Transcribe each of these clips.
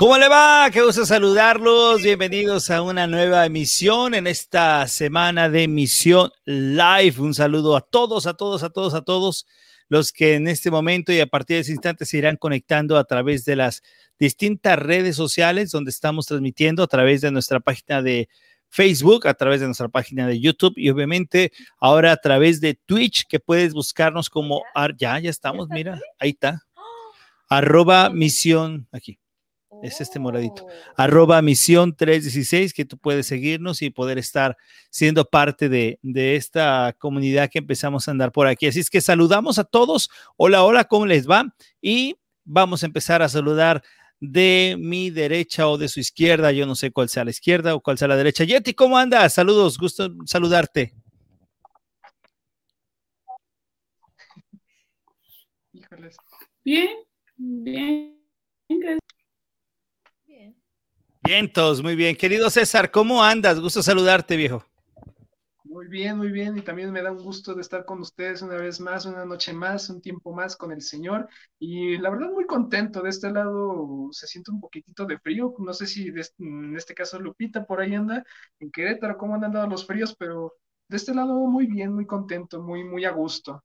¿Cómo le va? Qué gusto saludarlos. Bienvenidos a una nueva emisión en esta semana de emisión live. Un saludo a todos, a todos, a todos, a todos los que en este momento y a partir de ese instante se irán conectando a través de las distintas redes sociales donde estamos transmitiendo a través de nuestra página de Facebook, a través de nuestra página de YouTube y obviamente ahora a través de Twitch que puedes buscarnos como ya, ya estamos, mira, ahí está. Arroba misión aquí es este moradito. Oh. Arroba misión 316, que tú puedes seguirnos y poder estar siendo parte de, de, esta comunidad que empezamos a andar por aquí. Así es que saludamos a todos. Hola, hola, ¿cómo les va? Y vamos a empezar a saludar de mi derecha o de su izquierda. Yo no sé cuál sea la izquierda o cuál sea la derecha. Yeti, ¿cómo andas? Saludos, gusto saludarte. Bien, bien. Vientos, muy bien. Querido César, ¿cómo andas? Gusto saludarte, viejo. Muy bien, muy bien. Y también me da un gusto de estar con ustedes una vez más, una noche más, un tiempo más con el Señor. Y la verdad, muy contento. De este lado se siente un poquitito de frío. No sé si en este caso Lupita por ahí anda en Querétaro, cómo han andado los fríos, pero de este lado muy bien, muy contento, muy, muy a gusto.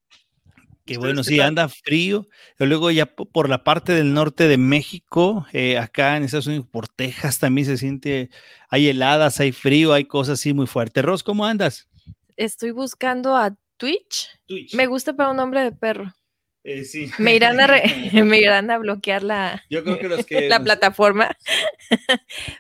Que bueno, sí, anda frío. Luego ya por la parte del norte de México, eh, acá en Estados Unidos, por Texas también se siente, hay heladas, hay frío, hay cosas así muy fuertes. Ros, ¿cómo andas? Estoy buscando a Twitch. Twitch. Me gusta para un nombre de perro. Eh, sí. Me irán, a me irán a bloquear la, Yo creo que los que la plataforma.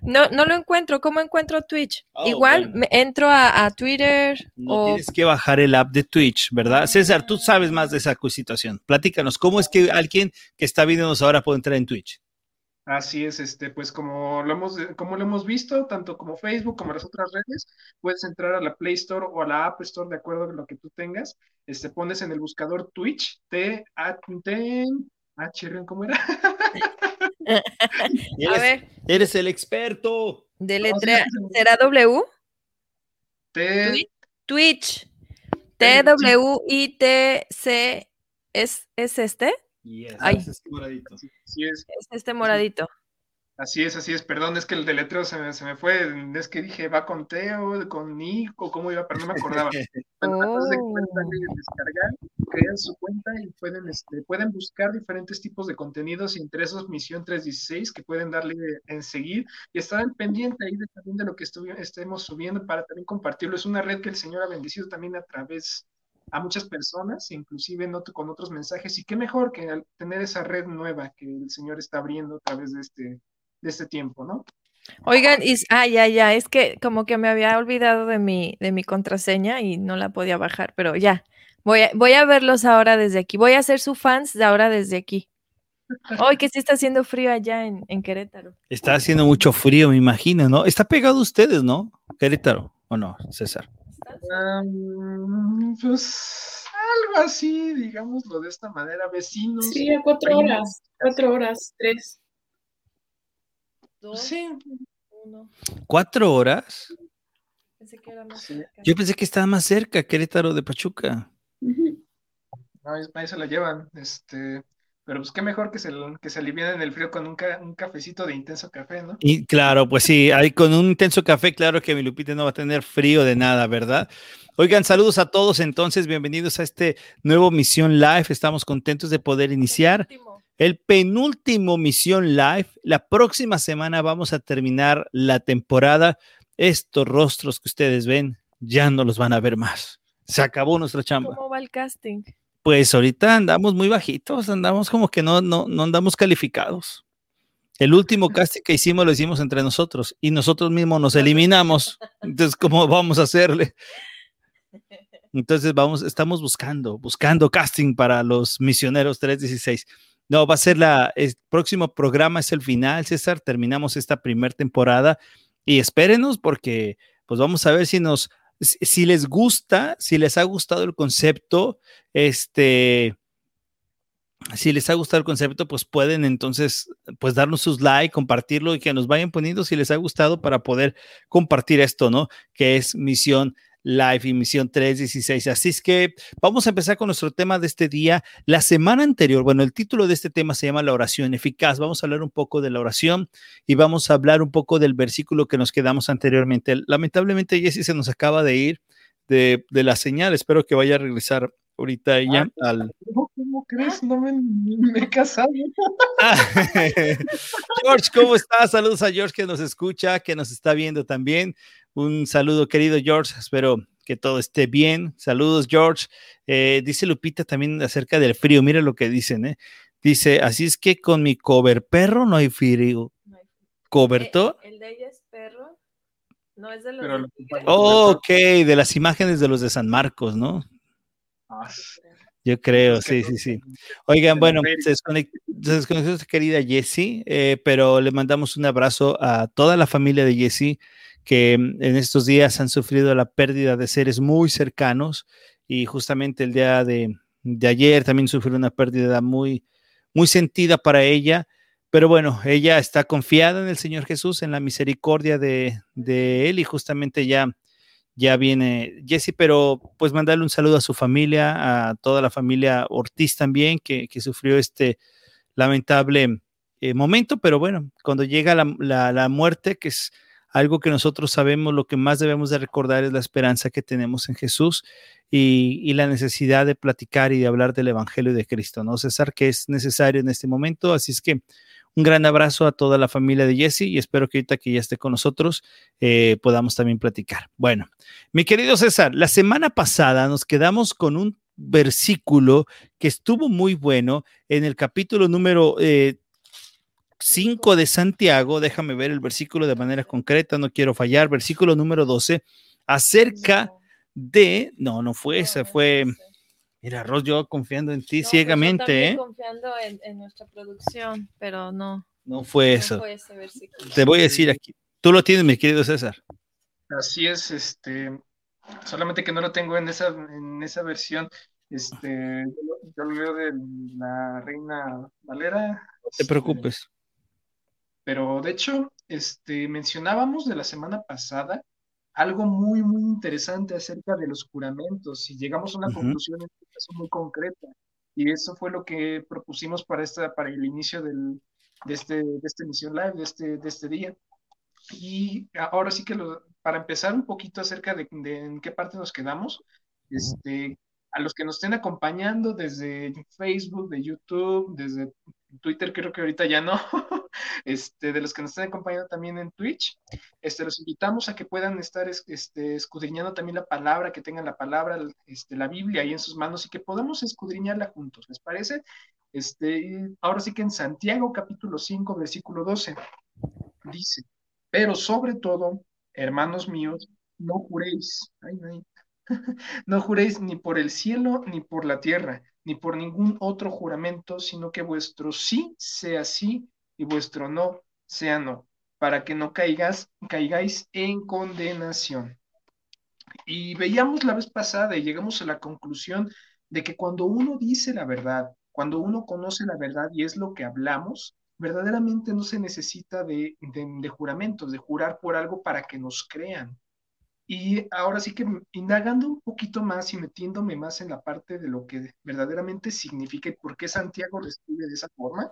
no, no lo encuentro. ¿Cómo encuentro Twitch? Oh, Igual me entro a, Twitter. No tienes que bajar el app de Twitch, ¿verdad? César, tú sabes más de esa situación. Platícanos, ¿cómo es que alguien que está viéndonos ahora puede entrar en Twitch? Así es, este, pues como lo hemos, como lo hemos visto, tanto como Facebook como las otras redes, puedes entrar a la Play Store o a la App Store de acuerdo a lo que tú tengas. Este, pones en el buscador Twitch, T, A, T, H, ¿cómo era? a ver. Eres el experto. De letra, ¿será W? T. Twitch. T, W, I, T, C, ¿es, ¿es este? Es este moradito. es. este moradito. Así es, así es. Perdón, es que el deletreo se me, se me fue. Es que dije, va con Teo, con Nico, cómo iba, pero no me acordaba. Bueno, oh. descargar, crean su cuenta y pueden, este, pueden buscar diferentes tipos de contenidos y entre esos Misión 316 que pueden darle en seguir y estar al pendiente ahí de, también de lo que estemos subiendo para también compartirlo. Es una red que el Señor ha bendecido también a través a muchas personas, inclusive con otros mensajes, y qué mejor que tener esa red nueva que el Señor está abriendo a través de este, de este tiempo, ¿no? Oigan, y, ah, ya, ya, es que como que me había olvidado de mi, de mi contraseña y no la podía bajar, pero ya, voy a, voy a verlos ahora desde aquí, voy a ser su fans de ahora desde aquí. Hoy que sí está haciendo frío allá en, en, Querétaro. Está haciendo mucho frío, me imagino, ¿no? Está pegado a ustedes, ¿no? Querétaro, ¿o no, César? Pues algo así, digámoslo de esta manera, vecinos. Sí, a cuatro horas, cuatro horas, tres. Dos, sí. Uno. ¿Cuatro horas? Yo pensé que estaba más cerca, Querétaro de Pachuca. No, ahí se la llevan. Este, pero pues qué mejor que se, que se en el frío con un, un, cafecito de intenso café, ¿no? Y claro, pues sí, ahí con un intenso café, claro que mi Lupita no va a tener frío de nada, ¿verdad? Oigan, saludos a todos entonces, bienvenidos a este nuevo Misión Live. Estamos contentos de poder iniciar el penúltimo Misión Live. La próxima semana vamos a terminar la temporada. Estos rostros que ustedes ven ya no los van a ver más. Se acabó nuestra chamba. ¿Cómo va el casting? Pues ahorita andamos muy bajitos, andamos como que no, no, no andamos calificados. El último casting que hicimos lo hicimos entre nosotros y nosotros mismos nos eliminamos. Entonces, ¿cómo vamos a hacerle? Entonces, vamos, estamos buscando, buscando casting para los misioneros 316. No, va a ser la, el próximo programa, es el final, César. Terminamos esta primera temporada y espérenos porque, pues vamos a ver si nos si les gusta, si les ha gustado el concepto, este, si les ha gustado el concepto, pues pueden entonces, pues darnos sus like, compartirlo y que nos vayan poniendo si les ha gustado para poder compartir esto, ¿no? Que es Misión Live, emisión 316. Así es que vamos a empezar con nuestro tema de este día. La semana anterior, bueno, el título de este tema se llama La oración eficaz. Vamos a hablar un poco de la oración y vamos a hablar un poco del versículo que nos quedamos anteriormente. Lamentablemente, Jesse se nos acaba de ir de, la señal. Espero que vaya a regresar ahorita ella ah, al... ¿Cómo crees? No me, me he casado. George, ¿cómo estás? Saludos a George que nos escucha, que nos está viendo también. Un saludo, querido George. Espero que todo esté bien. Saludos, George. Eh, dice Lupita también acerca del frío. Mira lo que dicen, ¿eh? Dice, así es que con mi cover perro no hay frío. ¿Cobertor? El, de ella es perro. No es de los. ok, de las imágenes de los de San Marcos, ¿no? Ah, Yo creo, sí, sí, sí. Oigan, bueno, se desconectó, se querida Jessie, eh, pero le mandamos un abrazo a toda la familia de Jessie que mm, en estos días han sufrido la pérdida de seres muy cercanos y justamente el día de, ayer también sufrió una pérdida muy, muy sentida para ella. Pero bueno, ella está confiada en el Señor Jesús, en la misericordia de, Él y justamente ya, ya viene Jesse, pero pues mandarle un saludo a su familia, a toda la familia Ortiz también, que, sufrió este lamentable eh, momento, pero bueno, cuando llega la, la muerte, que es algo que nosotros sabemos, lo que más debemos de recordar es la esperanza que tenemos en Jesús y, la necesidad de platicar y de hablar del Evangelio de Cristo, ¿no? César, que es necesario en este momento. Así es que un gran abrazo a toda la familia de Jesse y espero que ahorita que ya esté con nosotros eh, podamos también platicar. Bueno, mi querido César, la semana pasada nos quedamos con un versículo que estuvo muy bueno en el capítulo número eh, 5 de Santiago, déjame ver el versículo de manera concreta, no quiero fallar, versículo número 12, acerca de, no, no fue ese, fue, mira, Ros, yo confiando en ti pues ciegamente, ¿eh? Confiando en, nuestra producción, pero no. No fue eso. Te voy a decir aquí, tú lo tienes, mi querido César. Así es, este, solamente que no lo tengo en esa, en esa versión, este, yo, lo veo de la Reina Valera. No te preocupes. Pero de hecho, este, mencionábamos de la semana pasada algo muy, muy interesante acerca de los juramentos y llegamos a una conclusión en este caso muy concreta. Y eso fue lo que propusimos para, esta, para el inicio del, de, este, de esta emisión live, de este, de este día. Y ahora sí que para empezar un poquito acerca de, de, en qué parte nos quedamos, este, a los que nos estén acompañando desde Facebook, de YouTube, desde Twitter creo que ahorita ya no, este, de los que nos están acompañando también en Twitch, este, los invitamos a que puedan estar este, escudriñando también la palabra, que tengan la palabra, este, la Biblia ahí en sus manos y que podamos escudriñarla juntos, ¿les parece? Este, ahora sí que en Santiago capítulo 5, versículo 12, dice, pero sobre todo, hermanos míos, no juréis, no juréis ni por el cielo ni por la tierra ni por ningún otro juramento, sino que vuestro sí sea sí y vuestro no sea no, para que no caigas, caigáis en condenación. Y veíamos la vez pasada y llegamos a la conclusión de que cuando uno dice la verdad, cuando uno conoce la verdad y es lo que hablamos, verdaderamente no se necesita de, de juramentos, de jurar por algo para que nos crean. Y ahora sí que indagando un poquito más y metiéndome más en la parte de lo que verdaderamente significa y por qué Santiago lo escribe de esa forma,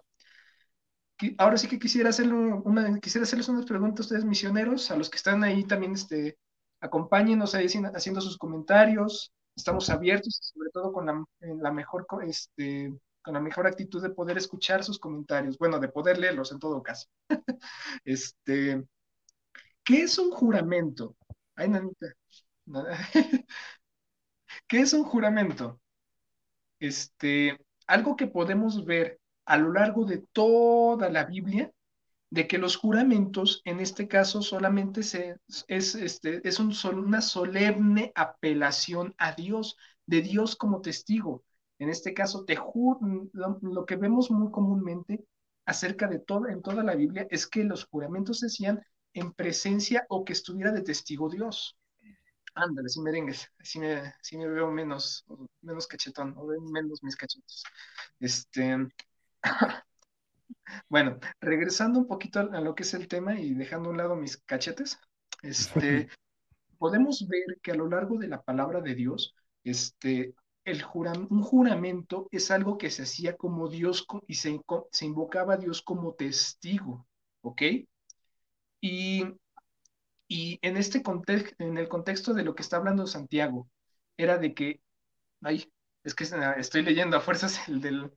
ahora sí que quisiera, hacerle una, quisiera hacerles unas preguntas a ustedes misioneros, a los que están ahí también, este, acompáñenos ahí haciendo sus comentarios, estamos abiertos, sobre todo con la, la mejor, este, con la mejor actitud de poder escuchar sus comentarios, bueno, de poder leerlos en todo caso. este, ¿qué es un juramento? Ay, nanita. ¿Qué es un juramento? Este, algo que podemos ver a lo largo de toda la Biblia, de que los juramentos, en este caso, solamente se, es, este, es un, una solemne apelación a Dios, de Dios como testigo. En este caso, te lo, lo, que vemos muy comúnmente acerca de todo, en toda la Biblia, es que los juramentos se hacían en presencia o que estuviera de testigo Dios. Ándale, si merengues, así me, me veo menos, menos cachetón, o menos mis cachetos. Este, bueno, regresando un poquito a, lo que es el tema y dejando a un lado mis cachetes, este, podemos ver que a lo largo de la palabra de Dios, este, el un juramento es algo que se hacía como Dios y se, se invocaba a Dios como testigo, ¿ok? Y, y en este contexto, en el contexto de lo que está hablando Santiago, era de que, ay, es que estoy leyendo a fuerzas el del...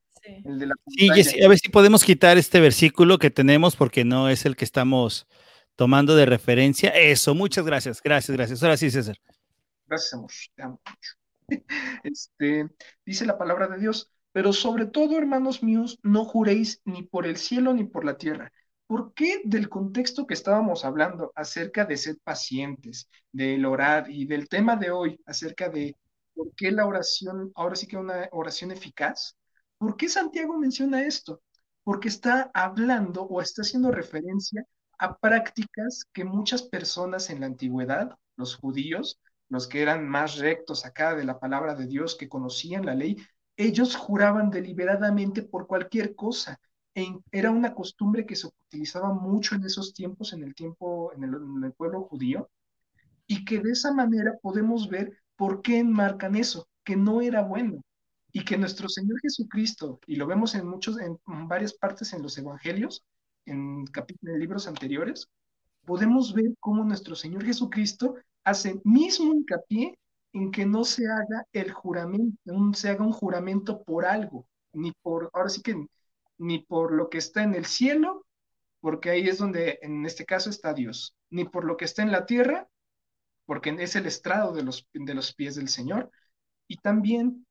El de la sí, a ver si podemos quitar este versículo que tenemos porque no es el que estamos tomando de referencia. Eso, muchas gracias, gracias, gracias. Ahora sí, César. Gracias, amor. Te amo mucho. Este, dice la palabra de Dios, pero sobre todo, hermanos míos, no juréis ni por el cielo ni por la tierra. ¿Por qué del contexto que estábamos hablando acerca de ser pacientes, del orar y del tema de hoy acerca de por qué la oración, ahora sí que una oración eficaz? ¿Por qué Santiago menciona esto? Porque está hablando o está haciendo referencia a prácticas que muchas personas en la antigüedad, los judíos, los que eran más rectos acá de la palabra de Dios, que conocían la ley, ellos juraban deliberadamente por cualquier cosa. Era una costumbre que se utilizaba mucho en esos tiempos, en el tiempo, en el pueblo judío, y que de esa manera podemos ver por qué enmarcan eso, que no era bueno. Y que nuestro Señor Jesucristo, y lo vemos en muchos, en varias partes en los evangelios, en, en libros anteriores, podemos ver cómo nuestro Señor Jesucristo hace mismo hincapié en que no se haga el juramento, no se haga un juramento por algo, ni por, ahora sí que, ni por lo que está en el cielo, porque ahí es donde en este caso está Dios, ni por lo que está en la tierra, porque es el estrado de los, de los pies del Señor, y también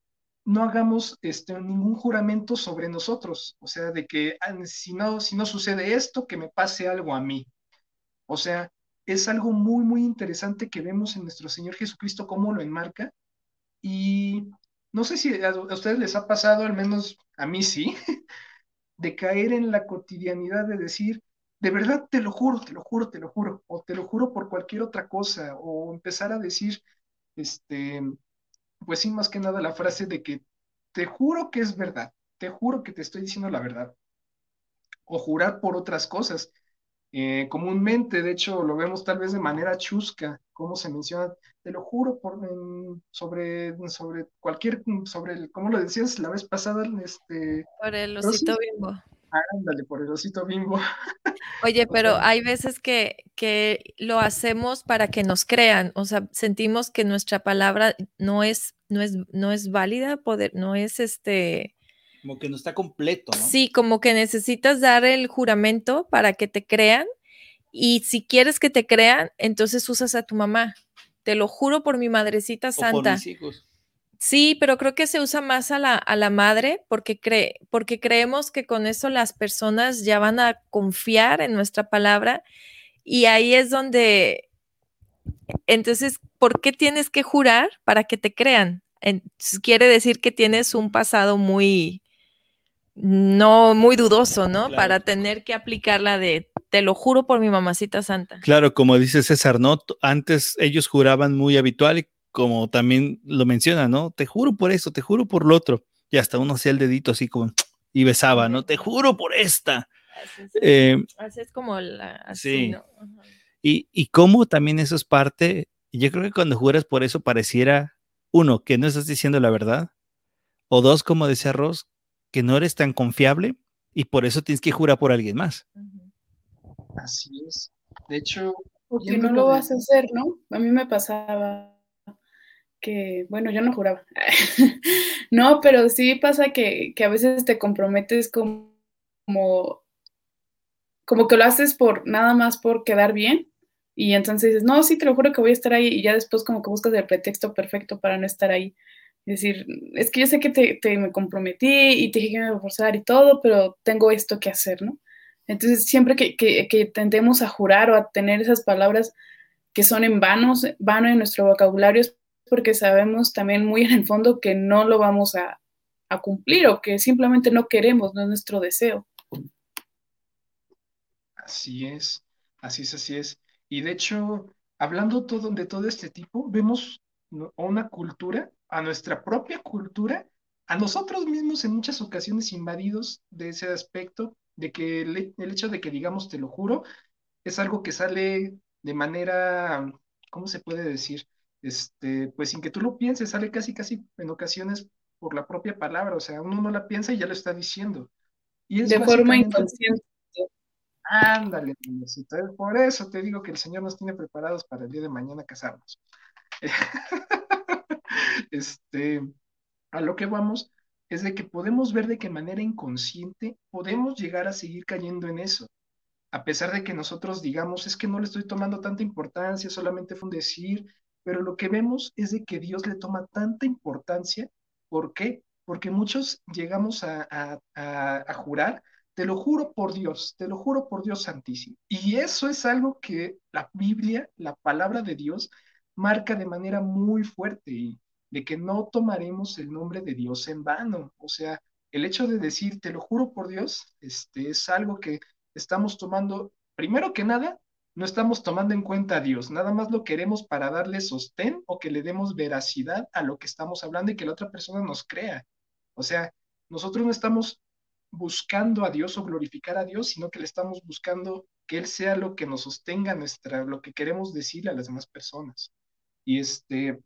no hagamos este, ningún juramento sobre nosotros, o sea, de que ah, si no, si no sucede esto, que me pase algo a mí. O sea, es algo muy, muy interesante que vemos en nuestro Señor Jesucristo, cómo lo enmarca. Y no sé si a, ustedes les ha pasado, al menos a mí sí, de caer en la cotidianidad de decir, de verdad te lo juro, te lo juro, te lo juro, o te lo juro por cualquier otra cosa, o empezar a decir, este, pues sí, más que nada la frase de que te juro que es verdad, te juro que te estoy diciendo la verdad. O jurar por otras cosas. Eh, comúnmente, de hecho, lo vemos tal vez de manera chusca, como se menciona, te lo juro por, sobre, sobre cualquier, sobre, el, como lo decías la vez pasada, este... Por el osito bimbo. Ándale, por el osito bimbo. Oye, pero hay veces que, que lo hacemos para que nos crean, o sea, sentimos que nuestra palabra no es, no es, no es válida, poder, no es este... Como que no está completo, ¿no? Sí, como que necesitas dar el juramento para que te crean y si quieres que te crean, entonces usas a tu mamá. Te lo juro por mi madrecita santa. O por mis hijos. Sí, pero creo que se usa más a la, a la madre porque, cree, porque creemos que con eso las personas ya van a confiar en nuestra palabra y ahí es donde, entonces, ¿por qué tienes que jurar para que te crean? quiere decir que tienes un pasado muy, no muy dudoso, ¿no? Para tener que aplicarla de, te lo juro por mi mamacita santa. Claro, como dice César, ¿no? Antes ellos juraban muy habitual y como también lo menciona, ¿no? Te juro por eso, te juro por lo otro. Y hasta uno hacía el dedito así como y besaba, ¿no? Te juro por esta. Así es, eh, como la. Así, ¿no? Y, y cómo también eso es parte. Yo creo que cuando juras por eso pareciera, uno, que no estás diciendo la verdad, o dos, como decía Ross, que no eres tan confiable y por eso tienes que jurar por alguien más. Así es. De hecho, porque no lo vas a hacer, ¿no? A mí me pasaba que, bueno, yo no juraba. no, pero sí pasa que, a veces te comprometes como, como, que lo haces por nada más por quedar bien. Y entonces dices, no, sí, te lo juro que voy a estar ahí. Y ya después como que buscas el pretexto perfecto para no estar ahí. Es decir, es que yo sé que te, me comprometí y te dije que me iba a forzar y todo, pero tengo esto que hacer, ¿no? Entonces, siempre que, que, que tendemos a jurar o a tener esas palabras que son en vanos, vano en nuestro vocabulario, porque sabemos también muy en el fondo que no lo vamos a, cumplir o que simplemente no queremos, no es nuestro deseo. Así es, así es, así es. Y de hecho, hablando todo, de todo este tipo, vemos una cultura, a nuestra propia cultura, a nosotros mismos en muchas ocasiones invadidos de ese aspecto, de que el, el hecho de que digamos te lo juro, es algo que sale de manera ¿cómo se puede decir? Este, pues sin que tú lo pienses, sale casi, casi en ocasiones por la propia palabra, o sea, uno no la piensa y ya lo está diciendo. Y de forma inconsciente. Ándale, por eso te digo que el Señor nos tiene preparados para el día de mañana casarnos. este, a lo que vamos es de que podemos ver de qué manera inconsciente podemos llegar a seguir cayendo en eso. A pesar de que nosotros digamos, es que no le estoy tomando tanta importancia, solamente fue un decir, pero lo que vemos es de que Dios le toma tanta importancia. ¿Por qué? Porque muchos llegamos a, a jurar, te lo juro por Dios, te lo juro por Dios Santísimo. Y eso es algo que la Biblia, la palabra de Dios, marca de manera muy fuerte y de que no tomaremos el nombre de Dios en vano. O sea, el hecho de decir, te lo juro por Dios, este, es algo que estamos tomando, primero que nada, no estamos tomando en cuenta a Dios, nada más lo queremos para darle sostén o que le demos veracidad a lo que estamos hablando y que la otra persona nos crea. O sea, nosotros no estamos buscando a Dios o glorificar a Dios, sino que le estamos buscando que Él sea lo que nos sostenga nuestra, lo que queremos decirle a las demás personas. Y este,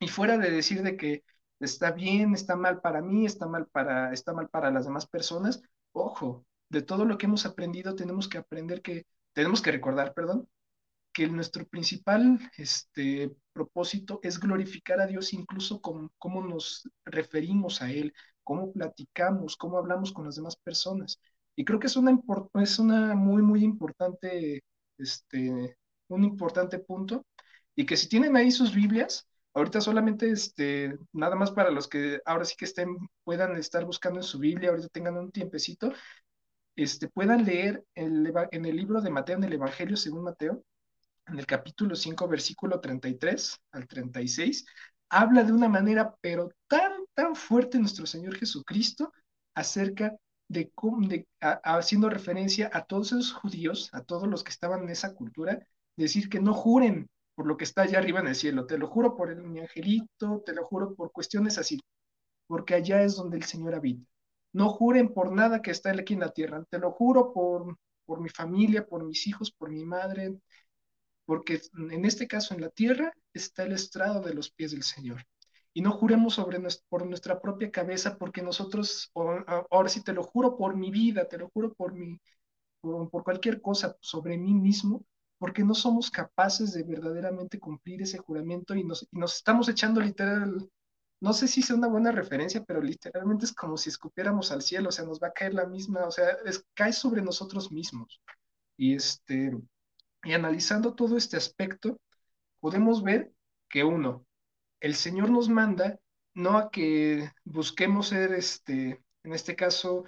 y fuera de decir de que está bien, está mal para mí, está mal para, está mal para las demás personas, ojo, de todo lo que hemos aprendido tenemos que aprender que, tenemos que recordar, perdón, que nuestro principal este, propósito es glorificar a Dios incluso con cómo nos referimos a Él, cómo platicamos, cómo hablamos con las demás personas. Y creo que es una, es una muy, muy importante, este, un importante punto y que si tienen ahí sus Biblias, ahorita solamente este, nada más para los que ahora sí que estén, puedan estar buscando en su Biblia, ahorita tengan un tiempecito, este, puedan leer en el libro de Mateo, en el Evangelio según Mateo, en el capítulo 5, versículo 33 al 36, habla de una manera, pero tan, tan fuerte nuestro Señor Jesucristo acerca de, de haciendo referencia a todos esos judíos, a todos los que estaban en esa cultura, decir que no juren por lo que está allá arriba en el cielo, te lo juro por el, mi angelito, te lo juro por cuestiones así, porque allá es donde el Señor habita. No juren por nada que está aquí en la tierra, te lo juro por, por mi familia, por mis hijos, por mi madre, porque en este caso en la tierra está el estrado de los pies del Señor. Y no juremos sobre por nuestra propia cabeza, porque nosotros, ahora sí te lo juro por mi vida, te lo juro por mi, por, por cualquier cosa sobre mí mismo, porque no somos capaces de verdaderamente cumplir ese juramento y nos, estamos echando literal, no sé si sea una buena referencia, pero literalmente es como si escupiéramos al cielo, o sea, nos va a caer la misma, o sea, cae sobre nosotros mismos. Y, este, y analizando todo este aspecto, podemos ver que uno, el Señor nos manda no a que busquemos ser, este, en este caso,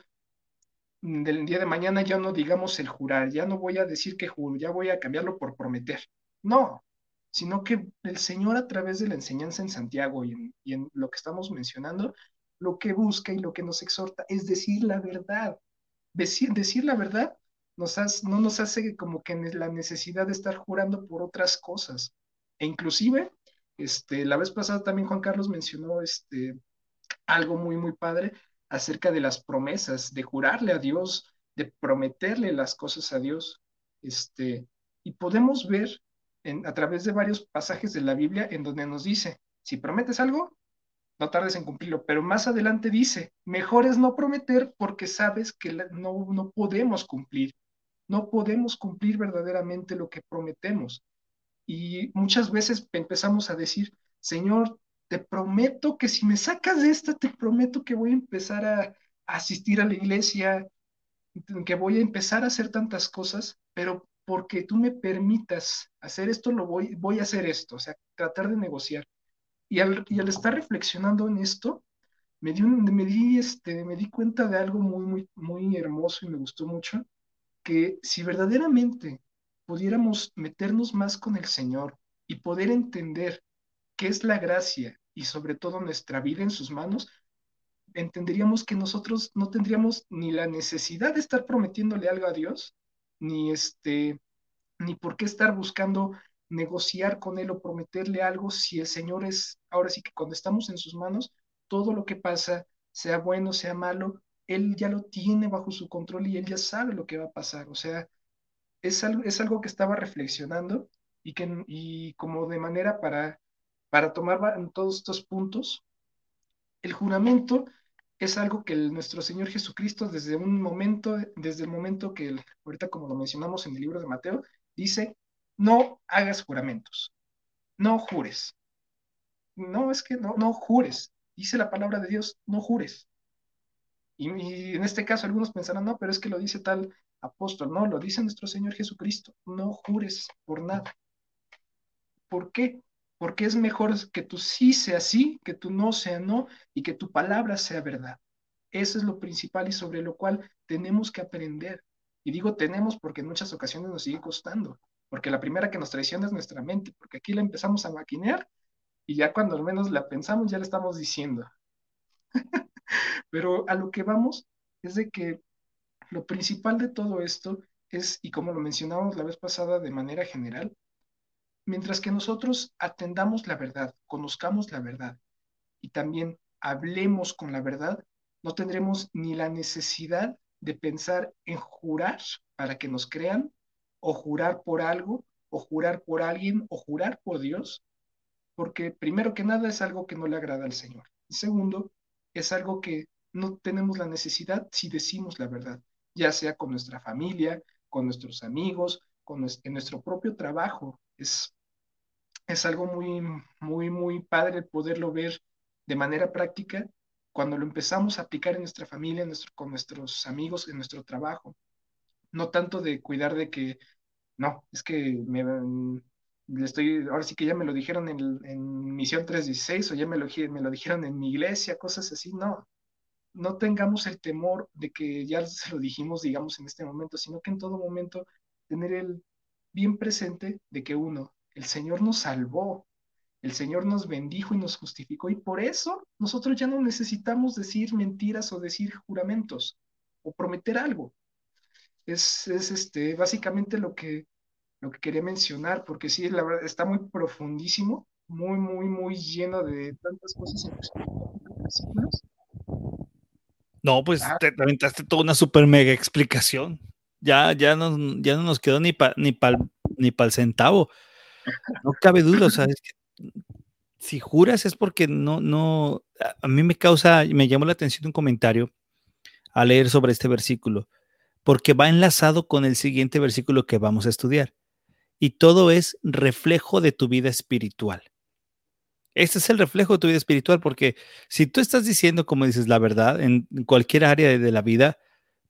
del día de mañana ya no digamos el jurar, ya no voy a decir que juro, ya voy a cambiarlo por prometer. No, sino que el Señor a través de la enseñanza en Santiago y en, lo que estamos mencionando, lo que busca y lo que nos exhorta es decir la verdad. Decir, decir la verdad nos no nos hace como que la necesidad de estar jurando por otras cosas. E inclusive, este, la vez pasada también Juan Carlos mencionó este, algo muy, muy padre, acerca de las promesas, de jurarle a Dios, de prometerle las cosas a Dios. Este, y podemos ver en, a través de varios pasajes de la Biblia en donde nos dice, si prometes algo, no tardes en cumplirlo, pero más adelante dice, mejor es no prometer porque sabes que no, no podemos cumplir, no podemos cumplir verdaderamente lo que prometemos. Y muchas veces empezamos a decir, Señor, te prometo que si me sacas de esta, te prometo que voy a empezar a, asistir a la iglesia, que voy a empezar a hacer tantas cosas, pero porque tú me permitas hacer esto, lo voy, voy a hacer esto, o sea, tratar de negociar. Y al, y al estar reflexionando en esto, me di, me, di, este, me di cuenta de algo muy, muy, muy hermoso y me gustó mucho, que si verdaderamente pudiéramos meternos más con el Señor y poder entender qué es la gracia y sobre todo nuestra vida en sus manos, entenderíamos que nosotros no tendríamos ni la necesidad de estar prometiéndole algo a Dios, ni este, ni por qué estar buscando negociar con Él o prometerle algo si el Señor es, ahora sí que cuando estamos en sus manos, todo lo que pasa, sea bueno, sea malo, Él ya lo tiene bajo su control y Él ya sabe lo que va a pasar. O sea, es algo, es algo que estaba reflexionando y, que, y como de manera para, para tomar todos estos puntos, el juramento es algo que nuestro Señor Jesucristo desde un momento, desde el momento que, ahorita como lo mencionamos en el libro de Mateo, dice, no hagas juramentos, no jures. No, es que no, no jures. Dice la palabra de Dios, no jures. Y, en este caso algunos pensarán, no, pero es que lo dice tal apóstol, no, lo dice nuestro Señor Jesucristo, no jures por nada. ¿Por qué? Porque es mejor que tu sí sea sí, que tu no sea no y que tu palabra sea verdad. Eso es lo principal y sobre lo cual tenemos que aprender. Y digo tenemos porque en muchas ocasiones nos sigue costando, porque la primera que nos traiciona es nuestra mente, porque aquí la empezamos a maquinear y ya cuando al menos la pensamos ya le estamos diciendo. Pero a lo que vamos es de que lo principal de todo esto es, y como lo mencionamos la vez pasada de manera general, mientras que nosotros atendamos la verdad, conozcamos la verdad y también hablemos con la verdad, no tendremos ni la necesidad de pensar en jurar para que nos crean, o jurar por algo, o jurar por alguien, o jurar por Dios, porque primero que nada es algo que no le agrada al Señor. Y segundo, es algo que no tenemos la necesidad si decimos la verdad, ya sea con nuestra familia, con nuestros amigos, con en nuestro propio trabajo. Es, es algo muy, muy, muy padre poderlo ver de manera práctica cuando lo empezamos a aplicar en nuestra familia, nuestro, con nuestros amigos, en nuestro trabajo. No tanto de cuidar de que, no, es que me, estoy, ahora sí que ya me lo dijeron en, en Misión 316 o ya me lo, me lo dijeron en mi iglesia, cosas así, no. No tengamos el temor de que ya se lo dijimos, digamos, en este momento, sino que en todo momento tener el bien presente de que uno, el Señor nos salvó, el Señor nos bendijo y nos justificó y por eso nosotros ya no necesitamos decir mentiras o decir juramentos o prometer algo. Es, es este, básicamente lo que lo que quería mencionar, porque sí, la verdad, está muy profundísimo, muy, muy, muy lleno de tantas cosas No, pues ah. te, aventaste toda una super mega explicación. Ya, ya, no, ya no nos quedó ni para ni ni el centavo. No cabe duda, o sea, si juras es porque no, no, a mí me causa, me llamó la atención un comentario a leer sobre este versículo, porque va enlazado con el siguiente versículo que vamos a estudiar y todo es reflejo de tu vida espiritual. Este es el reflejo de tu vida espiritual porque si tú estás diciendo, como dices, la verdad en cualquier área de la vida,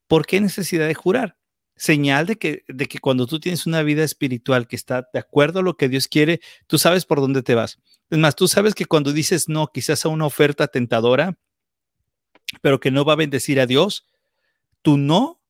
¿por qué necesidad de jurar? Señal de que, de que cuando tú tienes una vida espiritual que está de acuerdo a lo que Dios quiere, tú sabes por dónde te vas. Es más, tú sabes que cuando dices no, quizás a una oferta tentadora, pero que no va a bendecir a Dios, tu no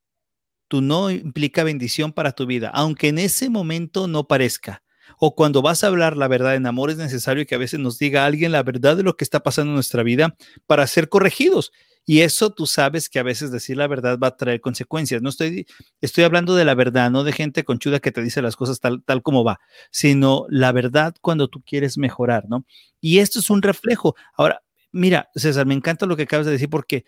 tu no implica bendición para tu vida, aunque en ese momento no parezca. O cuando vas a hablar la verdad en amor, es necesario que a veces nos diga alguien la verdad de lo que está pasando en nuestra vida para ser corregidos. Y eso tú sabes que a veces decir la verdad va a traer consecuencias. No estoy, estoy hablando de la verdad, no de gente conchuda que te dice las cosas tal, tal como va, sino la verdad cuando tú quieres mejorar, ¿no? Y esto es un reflejo. Ahora, mira, César, me encanta lo que acabas de decir porque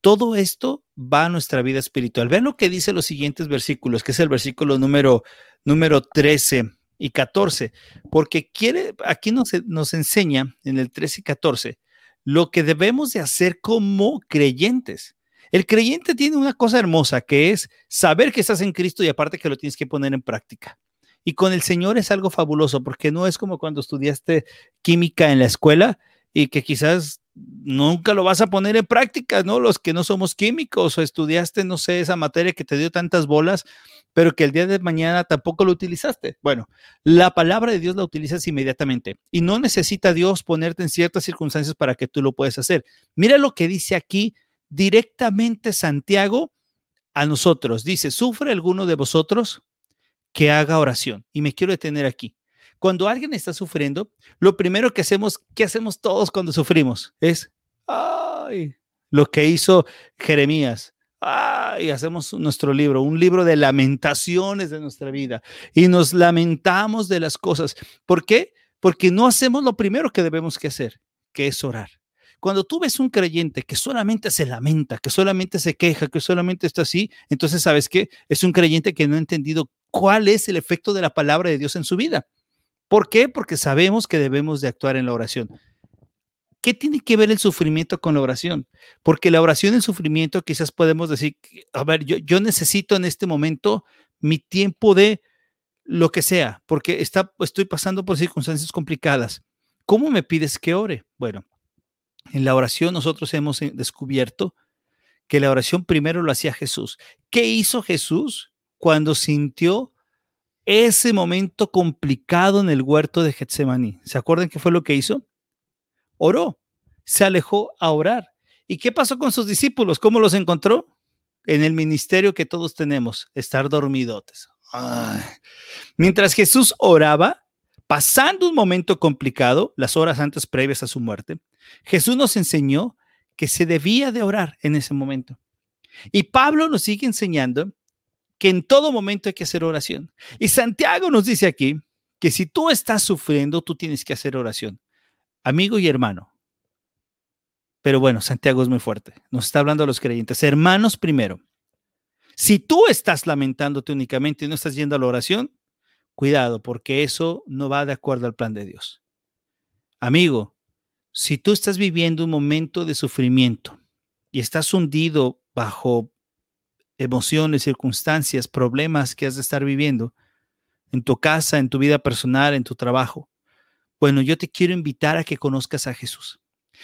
todo esto va a nuestra vida espiritual. Vean lo que dice los siguientes versículos, que es el versículo número, número 13 y 14, porque quiere, aquí nos, nos enseña en el 13 y 14 lo que debemos de hacer como creyentes. El creyente tiene una cosa hermosa que es saber que estás en Cristo y aparte que lo tienes que poner en práctica. Y con el Señor es algo fabuloso porque no es como cuando estudiaste química en la escuela y que quizás nunca lo vas a poner en práctica, ¿no? Los que no somos químicos o estudiaste, no sé, esa materia que te dio tantas bolas, pero que el día de mañana tampoco lo utilizaste. Bueno, la palabra de Dios la utilizas inmediatamente y no necesita Dios ponerte en ciertas circunstancias para que tú lo puedas hacer. Mira lo que dice aquí directamente Santiago a nosotros. Dice, ¿sufre alguno de vosotros que haga oración? Y me quiero detener aquí. Cuando alguien está sufriendo, lo primero que hacemos, ¿qué hacemos todos cuando sufrimos? Es, ay, lo que hizo Jeremías. Ay, hacemos nuestro libro, un libro de lamentaciones de nuestra vida y nos lamentamos de las cosas. ¿Por qué? Porque no hacemos lo primero que debemos que hacer, que es orar. Cuando tú ves un creyente que solamente se lamenta, que solamente se queja, que solamente está así, entonces sabes que es un creyente que no ha entendido cuál es el efecto de la palabra de Dios en su vida. ¿Por qué? Porque sabemos que debemos de actuar en la oración. ¿Qué tiene que ver el sufrimiento con la oración? Porque la oración en sufrimiento quizás podemos decir, a ver, yo, yo necesito en este momento mi tiempo de lo que sea, porque está, estoy pasando por circunstancias complicadas. ¿Cómo me pides que ore? Bueno, en la oración nosotros hemos eh, descubierto que la oración primero lo hacía Jesús. ¿Qué hizo Jesús cuando sintió ese momento complicado en el huerto de Getsemaní? ¿Se acuerdan qué fue lo que hizo? Oró, se alejó a orar. ¿Y qué pasó con sus discípulos? ¿Cómo los encontró? En el ministerio que todos tenemos, estar dormidotes. Mientras Jesús oraba, pasando un momento complicado, las horas antes previas a su muerte, Jesús nos enseñó que se debía de orar en ese momento. Y Pablo nos sigue enseñando que en todo momento hay que hacer oración. Y Santiago nos dice aquí que si tú estás sufriendo, tú tienes que hacer oración. Amigo y hermano. Pero bueno, Santiago es muy fuerte. Nos está hablando a los creyentes. Hermanos primero. Si tú estás lamentándote únicamente y no estás yendo a la oración, cuidado, porque eso no va de acuerdo al plan de Dios. Amigo, si tú estás viviendo un momento de sufrimiento y estás hundido bajo emociones, circunstancias, problemas que has de estar viviendo en tu casa, en tu vida personal, en tu trabajo, bueno, yo te quiero invitar a que conozcas a Jesús.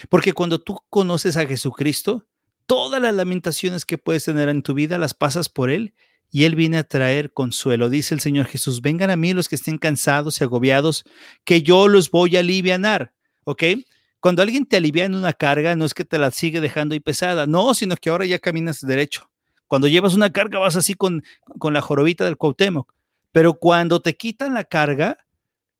Porque cuando tú conoces a Jesucristo, todas las lamentaciones que puedes tener en tu vida las pasas por Él y Él viene a traer consuelo. Dice el Señor Jesús, vengan a mí los que estén cansados y agobiados, que yo los voy a alivianar. ¿Ok? Cuando alguien te alivia en una carga, no es que te la sigue dejando ahí pesada, no, sino que ahora ya caminas derecho. Cuando llevas una carga vas así con, con la jorobita del Cuauhtémoc, pero cuando te quitan la carga,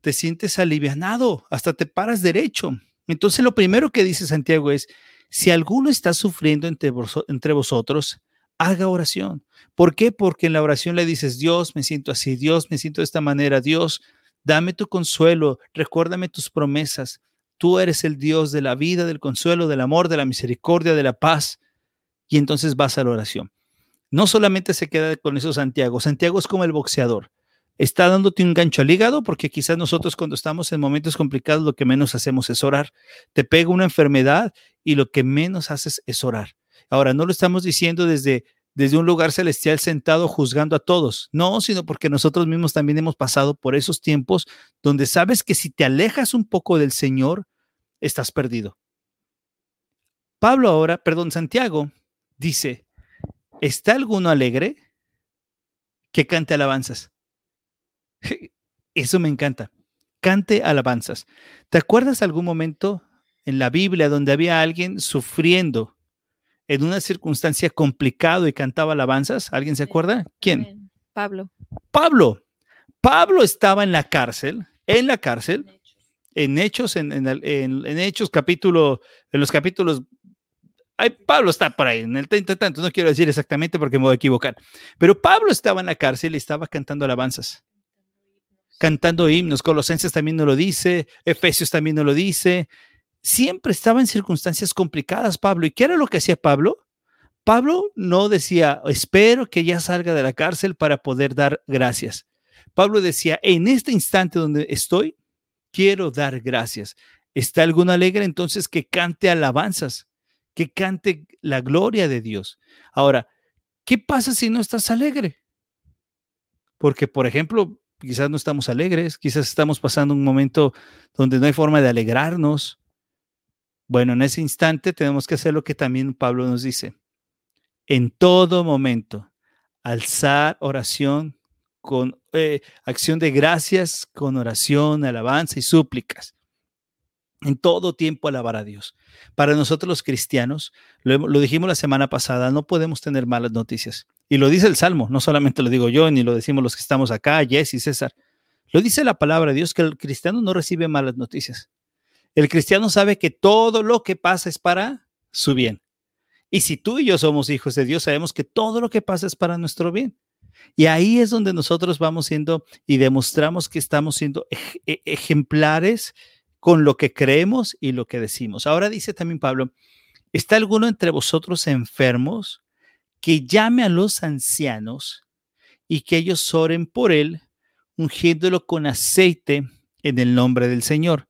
te sientes alivianado, hasta te paras derecho. Entonces lo primero que dice Santiago es, si alguno está sufriendo entre, entre vosotros, haga oración. ¿Por qué? Porque en la oración le dices, Dios, me siento así, Dios, me siento de esta manera, Dios, dame tu consuelo, recuérdame tus promesas. Tú eres el Dios de la vida, del consuelo, del amor, de la misericordia, de la paz. Y entonces vas a la oración. No solamente se queda con eso Santiago. Santiago es como el boxeador está dándote un gancho al hígado, porque quizás nosotros cuando estamos en momentos complicados lo que menos hacemos es orar. Te pega una enfermedad y lo que menos haces es orar. Ahora, no lo estamos diciendo desde, desde un lugar celestial sentado juzgando a todos, no, sino porque nosotros mismos también hemos pasado por esos tiempos donde sabes que si te alejas un poco del Señor, estás perdido. Pablo ahora, perdón, Santiago, dice, ¿está alguno alegre? Que cante alabanzas. Eso me encanta. Cante alabanzas. ¿Te acuerdas algún momento en la Biblia donde había alguien sufriendo en una circunstancia complicada y cantaba alabanzas? ¿Alguien se acuerda? ¿Quién? Pablo. Pablo. Pablo estaba en la cárcel, en la cárcel, en Hechos, en, en, Hechos capítulo, en los capítulos Ay, Pablo está por ahí, en el tanto, tanto, no quiero decir exactamente porque me voy a equivocar, pero Pablo estaba en la cárcel y estaba cantando alabanzas cantando himnos. Colosenses también nos lo dice, Efesios también nos lo dice. Siempre estaba en circunstancias complicadas Pablo. ¿Y qué era lo que hacía Pablo? Pablo no decía, espero que ya salga de la cárcel para poder dar gracias. Pablo decía, en este instante donde estoy, quiero dar gracias. ¿Está algún alegre? Entonces que cante alabanzas, que cante la gloria de Dios. Ahora, ¿qué pasa si no estás alegre? Porque, por ejemplo, quizás no estamos alegres, quizás estamos pasando un momento donde no hay forma de alegrarnos. Bueno, en ese instante tenemos que hacer lo que también Pablo nos dice. En todo momento, alzar oración con eh, acción de gracias, con oración, alabanza y súplicas. En todo tiempo alabar a Dios. Para nosotros los cristianos, lo dijimos la semana pasada, no podemos tener malas noticias. Y lo dice el Salmo, no solamente lo digo yo, ni lo decimos los que estamos acá, Jess y César. Lo dice la palabra de Dios que el cristiano no recibe malas noticias. El cristiano sabe que todo lo que pasa es para su bien. Y si tú y yo somos hijos de Dios, sabemos que todo lo que pasa es para nuestro bien. Y ahí es donde nosotros vamos siendo y demostramos que estamos siendo e-, ejemplares con lo que creemos y lo que decimos. Ahora dice también Pablo, ¿está alguno entre vosotros enfermos? Que llame a los ancianos y que ellos oren por él, ungiéndolo con aceite en el nombre del Señor.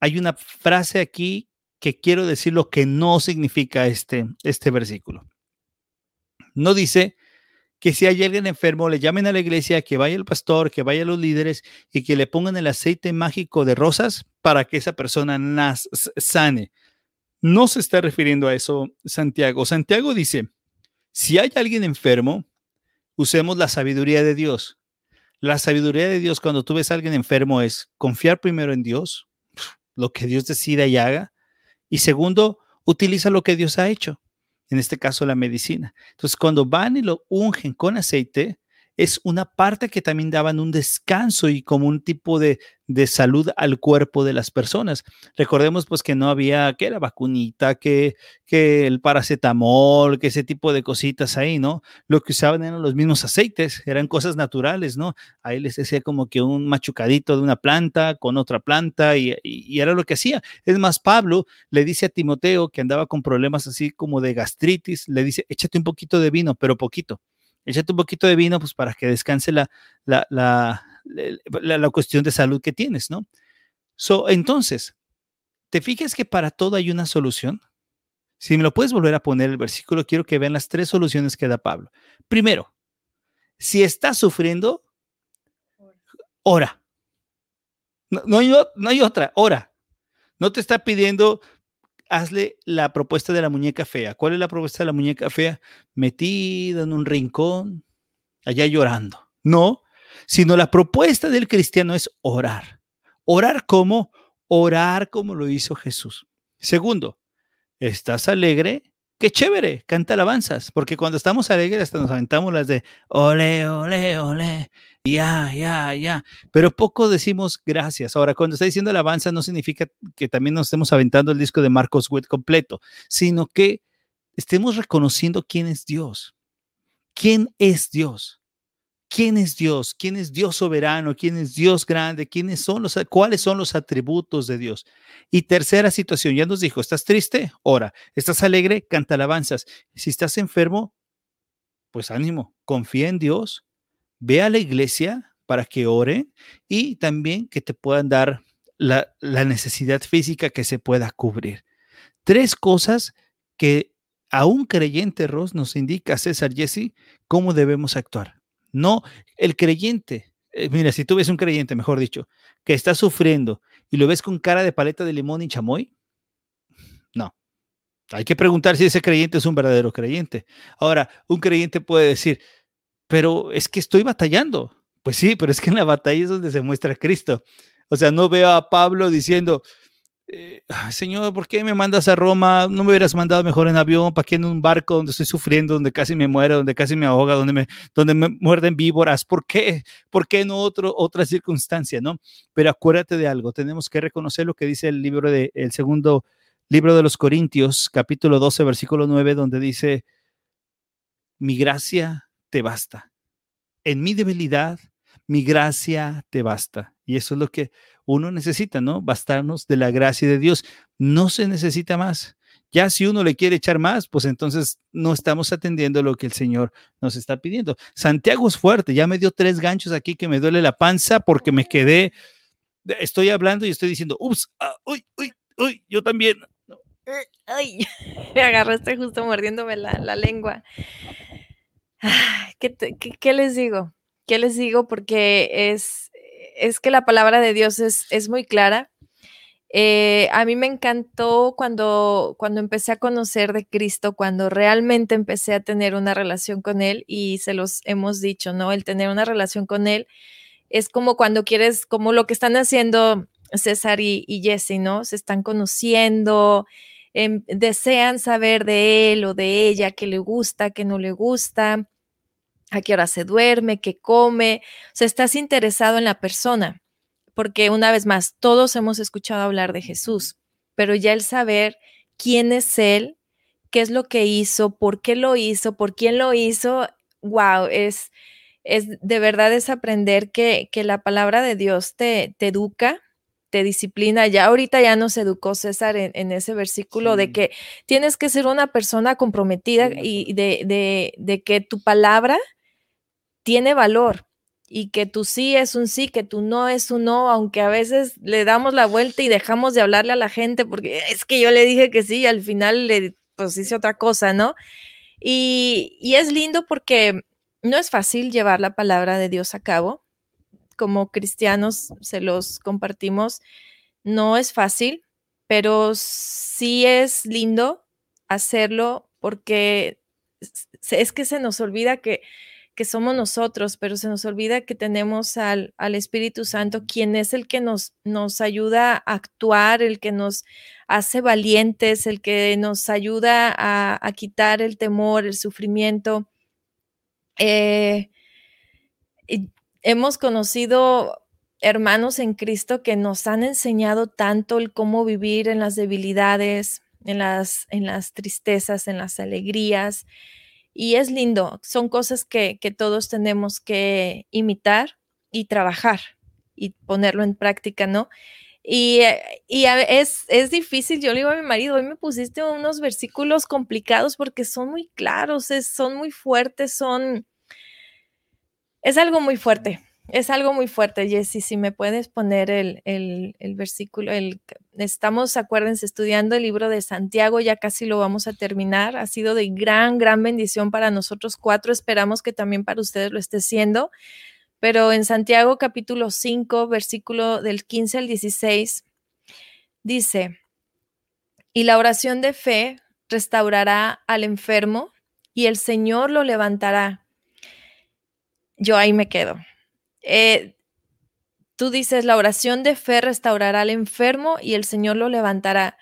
Hay una frase aquí que quiero decir lo que no significa este, este versículo. No dice que si hay alguien enfermo, le llamen a la iglesia, que vaya el pastor, que vaya los líderes y que le pongan el aceite mágico de rosas para que esa persona sane. No se está refiriendo a eso Santiago. Santiago dice, si hay alguien enfermo, usemos la sabiduría de Dios. La sabiduría de Dios cuando tú ves a alguien enfermo es confiar primero en Dios, lo que Dios decida y haga. Y segundo, utiliza lo que Dios ha hecho, en este caso la medicina. Entonces, cuando van y lo ungen con aceite, es una parte que también daban un descanso y como un tipo de, de salud al cuerpo de las personas. Recordemos pues que no había que la vacunita, que, que el paracetamol, que ese tipo de cositas ahí, ¿no? Lo que usaban eran los mismos aceites, eran cosas naturales, ¿no? Ahí les decía como que un machucadito de una planta con otra planta y, y era lo que hacía. Es más, Pablo le dice a Timoteo que andaba con problemas así como de gastritis, le dice, échate un poquito de vino, pero poquito échate un poquito de vino pues para que descanse la, la, la, la, cuestión de salud que tienes, ¿no? So, entonces, ¿te fijas que para todo hay una solución? Si me lo puedes volver a poner el versículo, quiero que vean las tres soluciones que da Pablo. Primero, si estás sufriendo, ora. No, no, hay, no hay otra, ora. No te está pidiendo hazle la propuesta de la muñeca fea. ¿Cuál es la propuesta de la muñeca fea? Metida en un rincón, allá llorando. No, sino la propuesta del cristiano es orar. Orar como orar como lo hizo Jesús. Segundo, ¿estás alegre? Qué chévere, canta alabanzas, porque cuando estamos alegres hasta nos aventamos las de ole, ole, ole, ya, ya, ya. Pero poco decimos gracias. Ahora, cuando está diciendo alabanza, no significa que también nos estemos aventando el disco de Marcos Witt completo, sino que estemos reconociendo quién es Dios. ¿Quién es Dios? ¿Quién es Dios? ¿Quién es Dios soberano? ¿Quién es Dios grande? ¿Quiénes son los, cuáles son los atributos de Dios? Y tercera situación, ya nos dijo, ¿estás triste? Ora. ¿Estás alegre? Canta alabanzas. Si estás enfermo, pues ánimo, confía en Dios, ve a la iglesia para que ore y también que te puedan dar la, necesidad física que se pueda cubrir. Tres cosas que a un creyente, Ross, nos indica César Jesse cómo debemos actuar. No, el creyente, eh, mira, si tú ves un creyente, mejor dicho, que está sufriendo y lo ves con cara de paleta de limón y chamoy, no. Hay que preguntar si ese creyente es un verdadero creyente. Ahora, un creyente puede decir, pero es que estoy batallando. Pues sí, pero es que en la batalla es donde se muestra Cristo. O sea, no veo a Pablo diciendo, eh, Señor, ¿por qué me mandas a Roma? No me hubieras mandado mejor en avión, ¿para qué en un barco donde estoy sufriendo, donde casi me muero, donde casi me ahoga, donde me, donde me muerden víboras? ¿Por qué? ¿Por qué no otro, otra circunstancia, no? Pero acuérdate de algo, tenemos que reconocer lo que dice el libro de, el segundo libro de los Corintios, capítulo 12, versículo 9, donde dice, mi gracia te basta. En mi debilidad, mi gracia te basta. Y eso es lo que uno necesita, ¿no? Bastarnos de la gracia de Dios. No se necesita más. Ya si uno le quiere echar más, pues entonces no estamos atendiendo lo que el Señor nos está pidiendo. Santiago es fuerte, ya me dio tres ganchos aquí que me duele la panza porque me quedé, estoy hablando y estoy diciendo, ups, ah, uy, uy, uy, yo también. Ay, me agarraste justo mordiéndome la, la lengua. ¿Qué, les digo? ¿Qué les digo? Porque es, es que la palabra de Dios es, es muy clara. Eh, a mí me encantó cuando, cuando empecé a conocer de Cristo, cuando realmente empecé a tener una relación con Él y se los hemos dicho, ¿no? El tener una relación con Él es como cuando quieres, como lo que están haciendo César y, y Jesse, ¿no? Se están conociendo, em, desean saber de Él o de ella, qué le gusta, qué no le gusta a qué hora se duerme, qué come, o sea, estás interesado en la persona, porque una vez más, todos hemos escuchado hablar de Jesús, pero ya el saber quién es Él, qué es lo que hizo, por qué lo hizo, por quién lo hizo, wow, es, es de verdad es aprender que, que la palabra de Dios te, te educa, te disciplina. Ya ahorita ya nos educó César en, ese versículo de que tienes que ser una persona comprometida y de, de, de, que tu palabra tiene valor. y que tu sí es un sí, que tu no es un no, aunque a veces le damos la vuelta y dejamos de hablarle a la gente porque es que yo le dije que sí y al final le pues hice otra cosa, ¿no? Y, y es lindo porque no es fácil llevar la palabra de Dios a cabo. Como cristianos se los compartimos. No es fácil, pero sí es lindo hacerlo porque es que se nos olvida que, que somos nosotros, pero se nos olvida que tenemos al, al, Espíritu Santo, quien es el que nos, nos ayuda a actuar, el que nos hace valientes, el que nos ayuda a, a quitar el temor, el sufrimiento. Eh, hemos conocido hermanos en Cristo que nos han enseñado tanto el cómo vivir en las debilidades, en las, en las tristezas, en las alegrías. Y es lindo, son cosas que, que todos tenemos que imitar y trabajar y ponerlo en práctica, ¿no? Y, y es, es, difícil, yo le digo a mi marido, hoy me pusiste unos versículos complicados porque son muy claros, es, son muy fuertes, son... Es algo muy fuerte, es algo muy fuerte, Jessy. Si me puedes poner el, el, versículo, el, estamos, acuérdense, estudiando el libro de Santiago, ya casi lo vamos a terminar. Ha sido de gran, gran bendición para nosotros cuatro. Esperamos que también para ustedes lo esté siendo. Pero en Santiago capítulo 5, versículo del 15 al 16, dice, y la oración de fe restaurará al enfermo y el Señor lo levantará. Yo ahí me quedo eh, tú dices, la oración de fe restaurará al enfermo y el Señor lo levantará.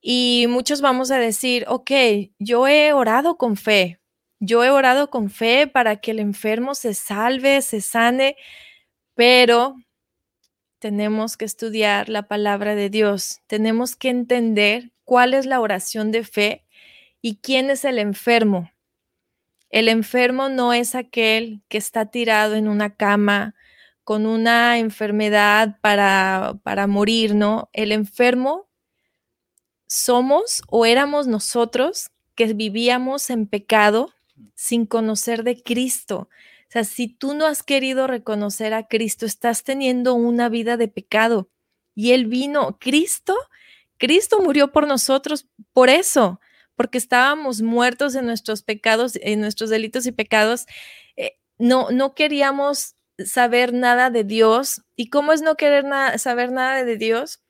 Y muchos vamos a decir, ok, yo he orado con fe, yo he orado con fe para que el enfermo se salve, se sane, pero tenemos que estudiar la palabra de Dios, tenemos que entender cuál es la oración de fe y quién es el enfermo. El enfermo no es aquel que está tirado en una cama con una enfermedad para, para morir, ¿no? El enfermo somos o éramos nosotros que vivíamos en pecado sin conocer de Cristo. O sea, si tú no has querido reconocer a Cristo, estás teniendo una vida de pecado. Y Él vino, Cristo, Cristo murió por nosotros por eso, porque estábamos muertos en nuestros pecados, en nuestros delitos y pecados. Eh, no, no queríamos saber nada de Dios. ¿Y cómo es no querer saber nada de Dios?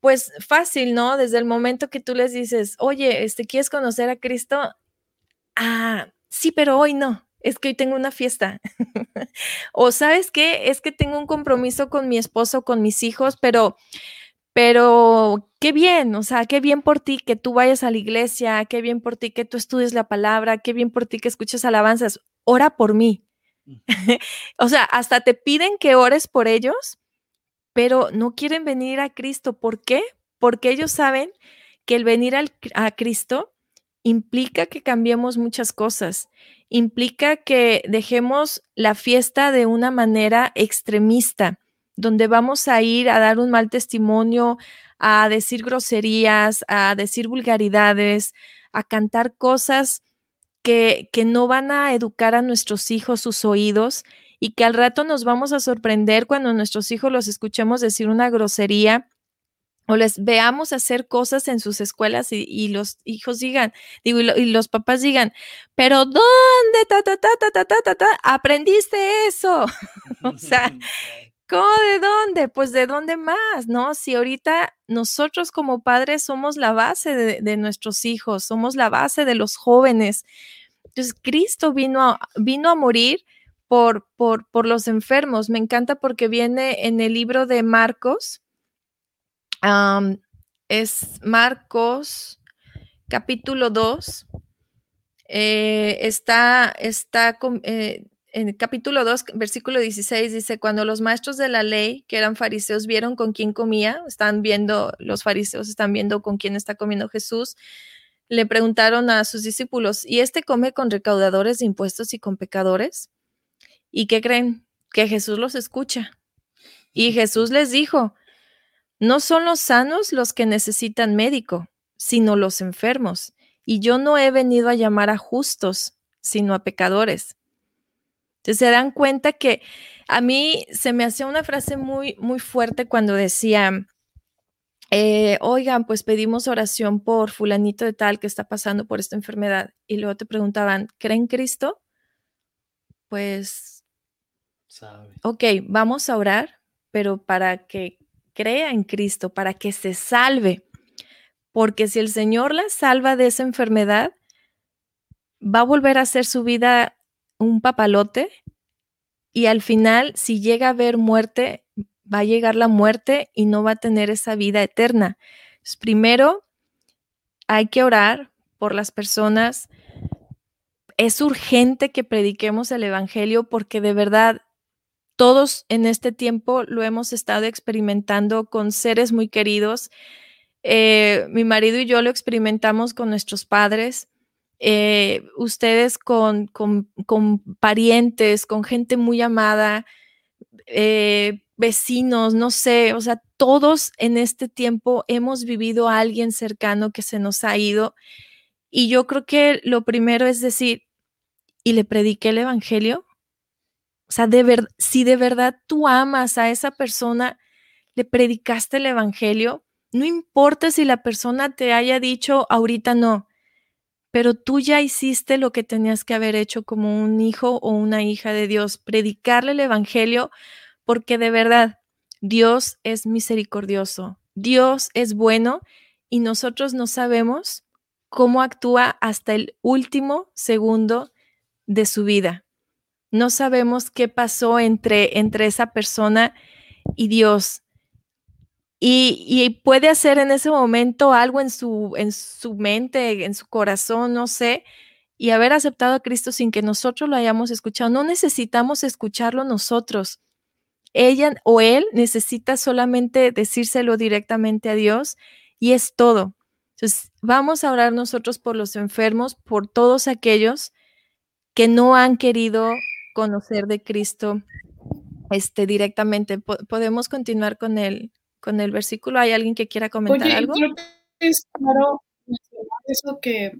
Pues fácil, ¿no? Desde el momento que tú les dices, oye, este, ¿quieres conocer a Cristo? Ah, sí, pero hoy no. Es que hoy tengo una fiesta. o sabes qué? Es que tengo un compromiso con mi esposo, con mis hijos, pero pero qué bien, o sea, qué bien por ti que tú vayas a la iglesia, qué bien por ti que tú estudies la palabra, qué bien por ti que escuches alabanzas. Ora por mí. o sea, hasta te piden que ores por ellos, pero no quieren venir a Cristo. ¿Por qué? Porque ellos saben que el venir a Cristo implica que cambiemos muchas cosas, implica que dejemos la fiesta de una manera extremista donde vamos a ir a dar un mal testimonio, a decir groserías, a decir vulgaridades, a cantar cosas que, que no van a educar a nuestros hijos sus oídos y que al rato nos vamos a sorprender cuando nuestros hijos los escuchemos decir una grosería o les veamos hacer cosas en sus escuelas y, los hijos digan, digo, y, los papás digan, pero ¿dónde ta, ta, ta, ta, ta, ta, ta, aprendiste eso? o sea, ¿Cómo de dónde? Pues de dónde más, ¿no? Si ahorita nosotros como padres somos la base de, nuestros hijos, somos la base de los jóvenes. Entonces, Cristo vino a, vino a morir por, por, por los enfermos. Me encanta porque viene en el libro de Marcos. es Marcos capítulo 2. Eh, está, está eh, en el capítulo 2, versículo 16 dice, cuando los maestros de la ley, que eran fariseos, vieron con quién comía, están viendo, los fariseos están viendo con quién está comiendo Jesús, le preguntaron a sus discípulos, ¿y este come con recaudadores de impuestos y con pecadores? ¿Y qué creen? Que Jesús los escucha. Y Jesús les dijo, no son los sanos los que necesitan médico, sino los enfermos. Y yo no he venido a llamar a justos, sino a pecadores. Entonces se dan cuenta que a mí se me hacía una frase muy, muy fuerte cuando decía, eh, oigan, pues pedimos oración por fulanito de tal que está pasando por esta enfermedad. Y luego te preguntaban, ¿creen Cristo? Pues, ok, vamos a orar, pero para que crea en Cristo, para que se salve. Porque si el Señor la salva de esa enfermedad, va a volver a hacer su vida un papalote y al final, si llega a haber muerte, va a llegar la muerte y no va a tener esa vida eterna. primero, hay que orar por las personas. Es urgente que prediquemos el Evangelio porque de verdad todos en este tiempo lo hemos estado experimentando con seres muy queridos. Eh, mi marido y yo lo experimentamos con nuestros padres. Eh, ustedes con, con, parientes, con gente muy amada, eh, vecinos, no sé, o sea, todos en este tiempo hemos vivido a alguien cercano que se nos ha ido. Y yo creo que lo primero es decir, ¿y le prediqué el Evangelio? O sea, de ver, si de verdad tú amas a esa persona, le predicaste el Evangelio, no importa si la persona te haya dicho ahorita no, pero tú ya hiciste lo que tenías que haber hecho como un hijo o una hija de Dios, predicarle el Evangelio, porque de verdad Dios es misericordioso, Dios es bueno y nosotros no sabemos cómo actúa hasta el último segundo de su vida. No sabemos qué pasó entre, entre esa persona y Dios. Y, puede hacer en ese momento algo en su, en su mente, en su corazón, no sé, y haber aceptado a Cristo sin que nosotros lo hayamos escuchado. No necesitamos escucharlo nosotros. Ella o él necesita solamente decírselo directamente a Dios y es todo. Entonces, vamos a orar nosotros por los enfermos, por todos aquellos que no han querido conocer de Cristo este, directamente. podemos continuar con el, con el versículo. ¿Hay alguien que quiera comentar algo? Creo que es claro eso que,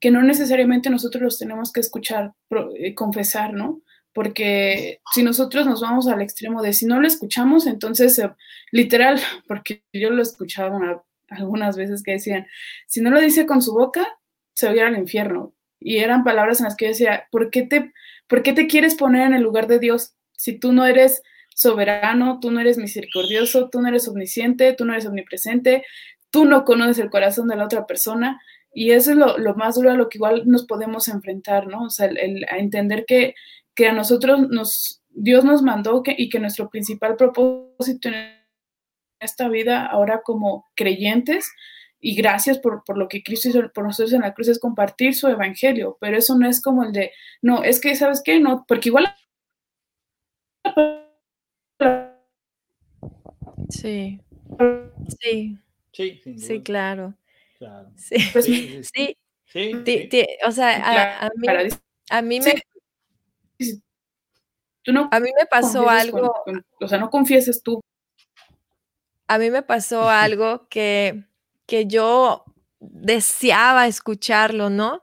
que no necesariamente nosotros los tenemos que escuchar, eh, confesar, ¿no? Porque si nosotros nos vamos al extremo de si no lo escuchamos, entonces, eh, literal, porque yo lo escuchaba algunas veces que decían, si no lo dice con su boca, se va al infierno. Y eran palabras en las que yo decía, ¿por qué, te, ¿por qué te quieres poner en el lugar de Dios si tú no eres soberano, tú no eres misericordioso, tú no eres omnisciente, tú no eres omnipresente, tú no conoces el corazón de la otra persona. Y eso es lo, más duro a lo que igual nos podemos enfrentar, ¿no? O sea, el, a entender que, que, a nosotros nos, Dios nos mandó y que nuestro principal propósito en esta vida ahora como creyentes, y gracias por, por, lo que Cristo hizo por nosotros en la cruz, es compartir su evangelio, pero eso no es como el de, no, es que, ¿sabes qué? No, porque igual Sí. Sí. Sí, sí claro. Claro. Sí. Pues, sí, sí. sí. o sea, a, mí, a mí me... Tú no a mí me pasó algo... o sea, no confieses tú. A mí me pasó algo que, que yo deseaba escucharlo, ¿no?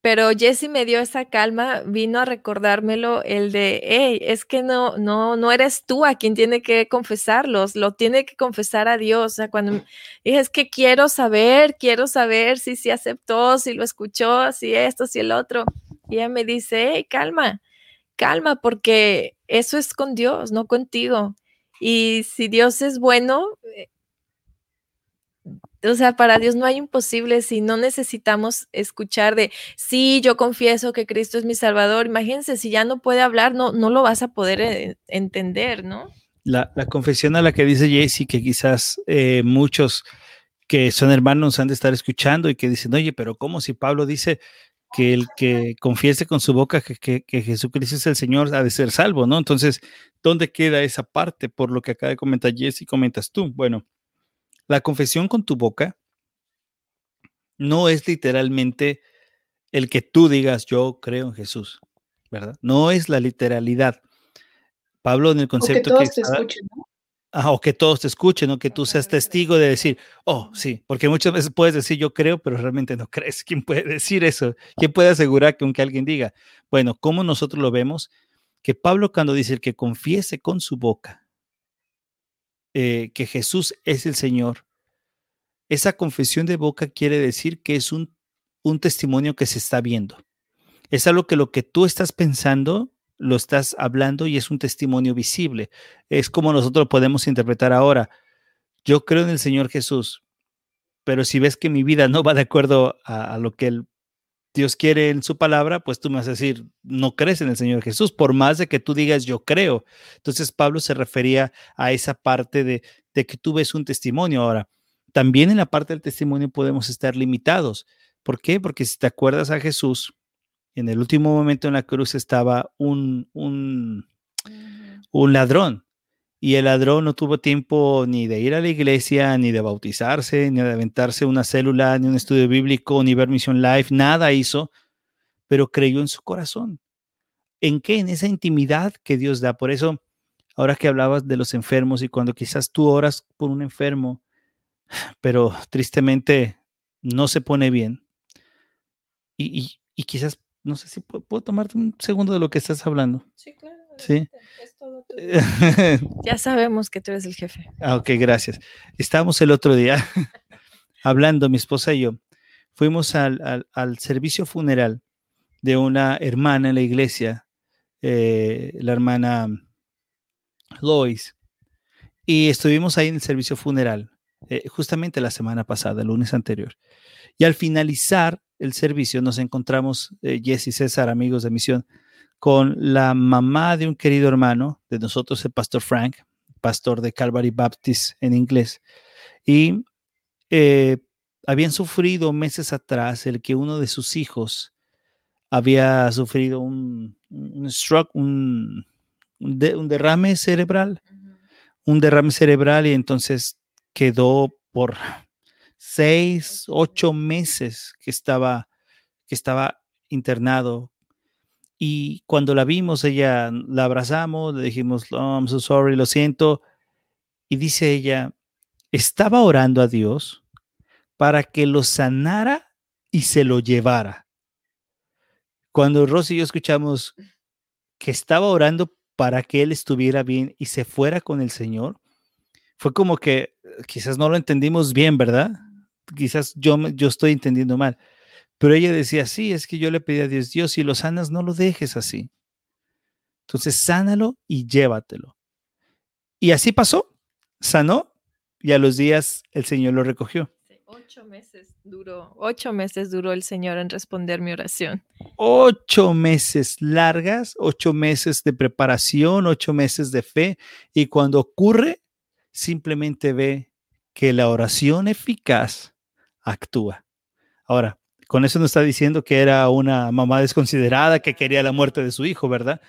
Pero Jesse me dio esa calma, vino a recordármelo el de, hey, es que no, no, no eres tú a quien tiene que confesarlos, lo tiene que confesar a Dios. O sea, cuando dije, es que quiero saber, quiero saber si se aceptó, si lo escuchó, si esto, si el otro. Y ella me dice, hey, calma, calma, porque eso es con Dios, no contigo. Y si Dios es bueno, eh, o sea, para Dios no hay imposible si no necesitamos escuchar de, sí, yo confieso que Cristo es mi Salvador. Imagínense, si ya no puede hablar, no, no lo vas a poder eh, entender, ¿no? La, confesión a la que dice Jesse, que quizás eh, muchos que son hermanos han de estar escuchando y que dicen, oye, pero ¿cómo si Pablo dice que el que confiese con su boca que, que, Jesucristo es el Señor ha de ser salvo, ¿no? Entonces, ¿dónde queda esa parte por lo que acaba de comentar Jesse y comentas tú? Bueno, la confesión con tu boca no es literalmente el que tú digas yo creo en Jesús, ¿verdad? No es la literalidad. Pablo en el concepto que, todos te escuchen, ¿no? Ah, o que todos te escuchen, o que tú seas testigo de decir, oh, sí, porque muchas veces puedes decir yo creo, pero realmente no crees. ¿Quién puede decir eso? ¿Quién puede asegurar que aunque alguien diga? Bueno, ¿cómo nosotros lo vemos? Que Pablo cuando dice el que confiese con su boca eh, que Jesús es el Señor, esa confesión de boca quiere decir que es un, un testimonio que se está viendo. Es algo que lo que tú estás pensando lo estás hablando y es un testimonio visible. Es como nosotros podemos interpretar ahora. Yo creo en el Señor Jesús, pero si ves que mi vida no va de acuerdo a, lo que el Dios quiere en su palabra, pues tú me vas a decir, no crees en el Señor Jesús, por más de que tú digas yo creo. Entonces Pablo se refería a esa parte de, de que tú ves un testimonio. Ahora, también en la parte del testimonio podemos estar limitados. ¿Por qué? Porque si te acuerdas a Jesús, en el último momento en la cruz estaba un, un, un ladrón. Y el ladrón no tuvo tiempo ni de ir a la iglesia, ni de bautizarse, ni de aventarse una célula, ni un estudio bíblico, ni ver Mission Life, nada hizo, pero creyó en su corazón. ¿En qué? En esa intimidad que Dios da. Por eso, ahora que hablabas de los enfermos y cuando quizás tú oras por un enfermo, pero tristemente no se pone bien, y, y, y quizás no sé si puedo, tomarte un segundo de lo que estás hablando. Sí, claro. Sí. ya sabemos que tú eres el jefe. Ah, ok, gracias. Estábamos el otro día hablando, mi esposa y yo. Fuimos al, servicio funeral de una hermana en la iglesia, eh, la hermana Lois, y estuvimos ahí en el servicio funeral, eh, justamente la semana pasada, el lunes anterior. Y al finalizar el servicio nos encontramos, eh, y César, amigos de misión, con la mamá de un querido hermano de nosotros, el pastor Frank, pastor de Calvary Baptist en inglés. Y eh, habían sufrido meses atrás el que uno de sus hijos había sufrido un, un stroke, un, un derrame cerebral, un derrame cerebral y entonces quedó por seis, ocho meses que estaba, que estaba internado. Y cuando la vimos, ella la abrazamos, le dijimos, oh, I'm so sorry, lo siento. Y dice ella, estaba orando a Dios para que lo sanara y se lo llevara. Cuando Rosy y yo escuchamos que estaba orando para que él estuviera bien y se fuera con el Señor, fue como que quizás no lo entendimos bien, ¿verdad? quizás yo, yo estoy entendiendo mal, pero ella decía, sí, es que yo le pedí a Dios, Dios, si lo sanas, no lo dejes así. Entonces, sánalo y llévatelo. Y así pasó, sanó y a los días el Señor lo recogió. ocho meses duró, ocho meses duró el Señor en responder mi oración. Ocho meses largas, ocho meses de preparación, ocho meses de fe. Y cuando ocurre, simplemente ve que la oración eficaz actúa. Ahora, con eso no está diciendo que era una mamá desconsiderada que quería la muerte de su hijo, ¿verdad?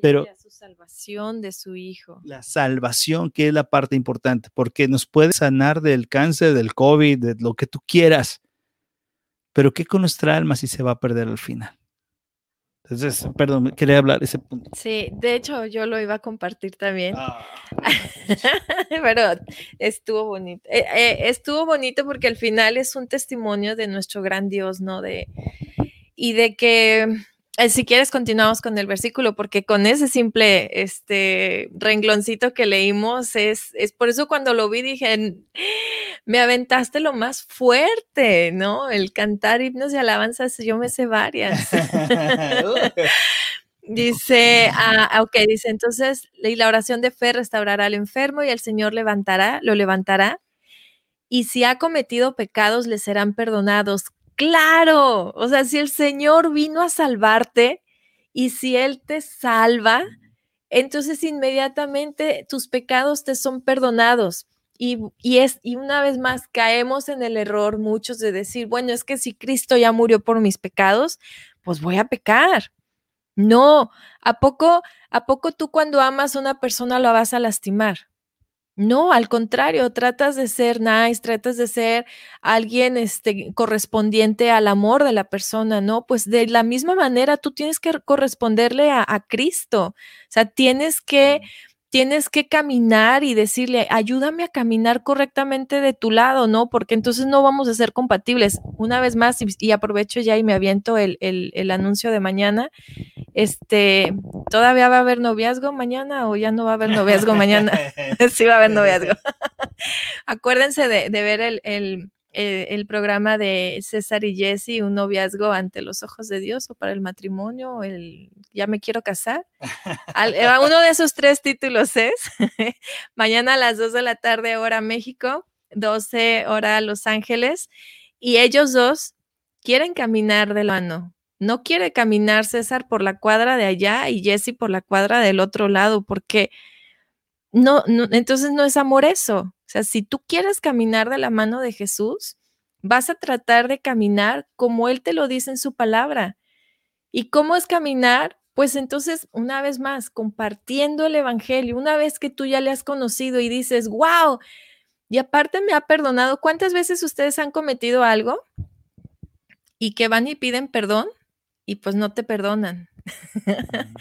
Pero su salvación de su hijo. La salvación, que es la parte importante, porque nos puede sanar del cáncer, del COVID, de lo que tú quieras. Pero ¿qué con nuestra alma si se va a perder al final? Entonces, perdón, quería hablar ese punto. Sí, de hecho yo lo iba a compartir también. Ah. Pero estuvo bonito. Eh, eh, estuvo bonito porque al final es un testimonio de nuestro gran Dios, ¿no? De, y de que si quieres continuamos con el versículo porque con ese simple este rengloncito que leímos es, es por eso cuando lo vi dije me aventaste lo más fuerte no el cantar himnos y alabanzas yo me sé varias. Dice ah, ok dice entonces la oración de fe restaurará al enfermo y el Señor levantará lo levantará. Y si ha cometido pecados le serán perdonados Claro, o sea, si el Señor vino a salvarte y si Él te salva, entonces inmediatamente tus pecados te son perdonados. Y, es, y una vez más caemos en el error muchos de decir, bueno, es que si Cristo ya murió por mis pecados, pues voy a pecar. No, ¿a poco, a poco tú cuando amas a una persona lo vas a lastimar? No, al contrario, tratas de ser nice, tratas de ser alguien este, correspondiente al amor de la persona, ¿no? Pues de la misma manera tú tienes que corresponderle a, Cristo, o sea, tienes que, tienes que caminar y decirle, ayúdame a caminar correctamente de tu lado, ¿no? Porque entonces no vamos a ser compatibles. Una vez más, y, aprovecho ya y me aviento el, el, anuncio de mañana, este, ¿todavía va a haber noviazgo mañana o ya no va a haber noviazgo mañana? sí va a haber noviazgo. Acuérdense de, de ver el, el eh, el programa de César y Jesse, un noviazgo ante los ojos de Dios o para el matrimonio, el ya me quiero casar. Eh, uno de esos tres títulos es mañana a las 2 de la tarde, hora México, 12 hora Los Ángeles, y ellos dos quieren caminar de mano. No quiere caminar César por la cuadra de allá y Jesse por la cuadra del otro lado, porque no, no, entonces no es amor eso. O sea, si tú quieres caminar de la mano de Jesús, vas a tratar de caminar como Él te lo dice en su palabra. ¿Y cómo es caminar? Pues entonces, una vez más, compartiendo el Evangelio, una vez que tú ya le has conocido y dices, wow, y aparte me ha perdonado, ¿cuántas veces ustedes han cometido algo y que van y piden perdón y pues no te perdonan?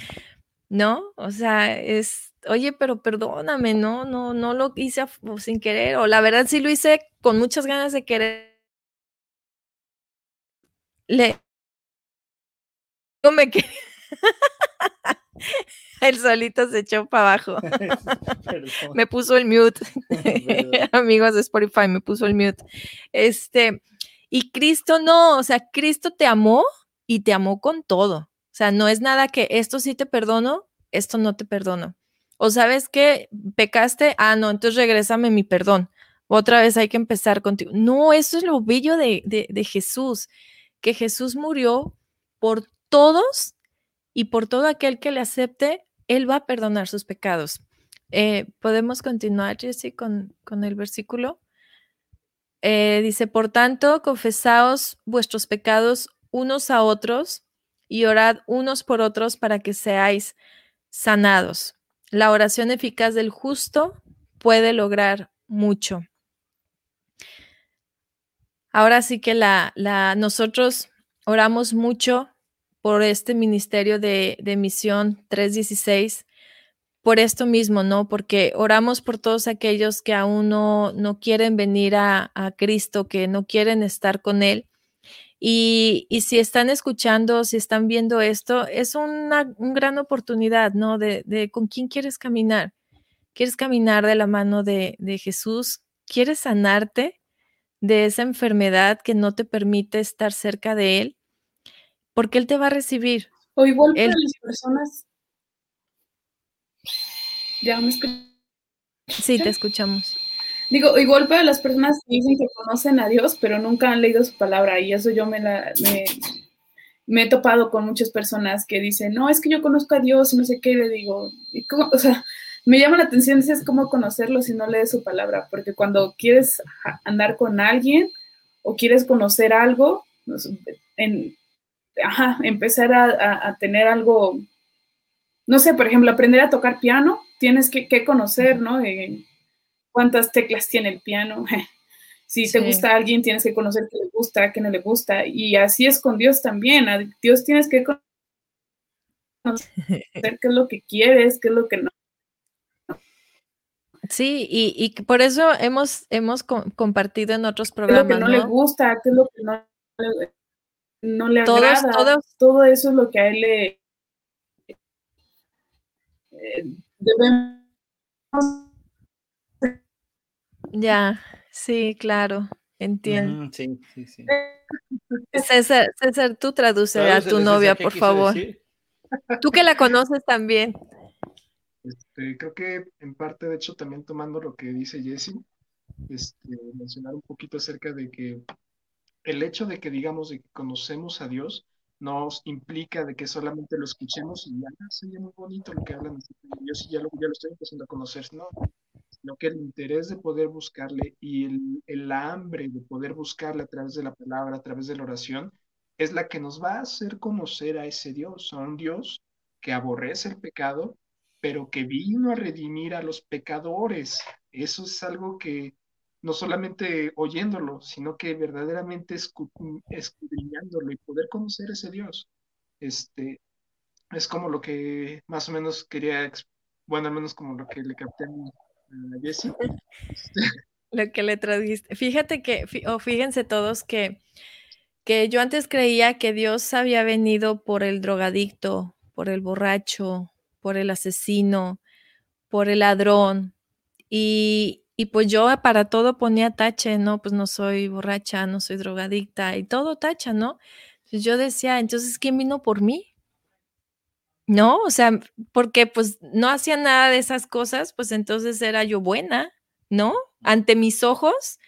¿No? O sea, es, oye, pero perdóname, no, no, no lo hice sin querer, o la verdad sí lo hice con muchas ganas de querer. Le me que el solito se echó para abajo. me puso el mute. Amigos de Spotify, me puso el mute. Este, y Cristo no, o sea, Cristo te amó y te amó con todo. O sea, no es nada que esto sí te perdono, esto no te perdono. O sabes que pecaste, ah, no, entonces regrésame mi perdón. Otra vez hay que empezar contigo. No, eso es lo bello de, de, Jesús, que Jesús murió por todos y por todo aquel que le acepte, Él va a perdonar sus pecados. Eh, Podemos continuar, Jesse, con, con el versículo. Eh, dice, por tanto, confesaos vuestros pecados unos a otros y orad unos por otros para que seáis sanados. La oración eficaz del justo puede lograr mucho. Ahora sí que la, la, nosotros oramos mucho por este ministerio de, de misión 316, por esto mismo, ¿no? Porque oramos por todos aquellos que aún no, no quieren venir a, a Cristo, que no quieren estar con Él. Y, si están escuchando, si están viendo esto, es una, gran oportunidad, ¿no? De, con quién quieres caminar. ¿Quieres caminar de la mano de, Jesús? ¿Quieres sanarte de esa enfermedad que no te permite estar cerca de Él? Porque Él te va a recibir. O igual para las personas. Ya me Sí, te escuchamos. Digo, igual para las personas que dicen que conocen a Dios, pero nunca han leído su palabra, y eso yo me, la, me, he topado con muchas personas que dicen, no, es que yo conozco a Dios y no sé qué, le digo, ¿y cómo? O sea, me llama la atención, es cómo conocerlo si no lees su palabra, porque cuando quieres andar con alguien o quieres conocer algo, en, ajá, empezar a, tener algo, no sé, por ejemplo, aprender a tocar piano, tienes que, conocer, ¿no? Cuántas teclas tiene el piano. si te gusta a alguien, tienes que conocer qué le gusta, qué no le gusta. Y así es con Dios también. A Dios tienes que conocer qué es lo que quieres, qué es lo que no. Sí, y, por eso hemos, hemos compartido en otros programas. ¿Qué es lo que no, le gusta? ¿Qué es lo que no, no le agrada? Todo eso es lo que a él le eh, debemos ya, sí, claro, entiendo. sí, sí, sí. César, César, tú traduce a tu novia, por favor. Tú que la conoces también. Este, creo que en parte, de hecho, también tomando lo que dice Jesse, este, mencionar un poquito acerca de que el hecho de que digamos de que conocemos a Dios nos implica de que solamente lo escuchemos y ya ah, sería muy bonito lo que hablan. Yo sí ya lo, ya lo estoy empezando a conocer, no, sino que el interés de poder buscarle y el, el, hambre de poder buscarle a través de la palabra, a través de la oración, es la que nos va a hacer conocer a ese Dios, a un Dios que aborrece el pecado, pero que vino a redimir a los pecadores. Eso es algo que no solamente oyéndolo, sino que verdaderamente escudriñándolo y poder conocer ese Dios. Este, es como lo que más o menos quería Bueno, al menos como lo que le capté Jessie. lo que le tradujiste. Fíjate que, o fíjense todos que, que yo antes creía que Dios había venido por el drogadicto, por el borracho, por el asesino, por el ladrón. Y, y pues yo para todo ponía tache, no, pues no soy borracha, no soy drogadicta y todo tacha, ¿no? Entonces yo decía, entonces, ¿quién vino por mí? No, o sea, porque pues no hacía nada de esas cosas, pues entonces era yo buena, ¿no? Ante mis ojos,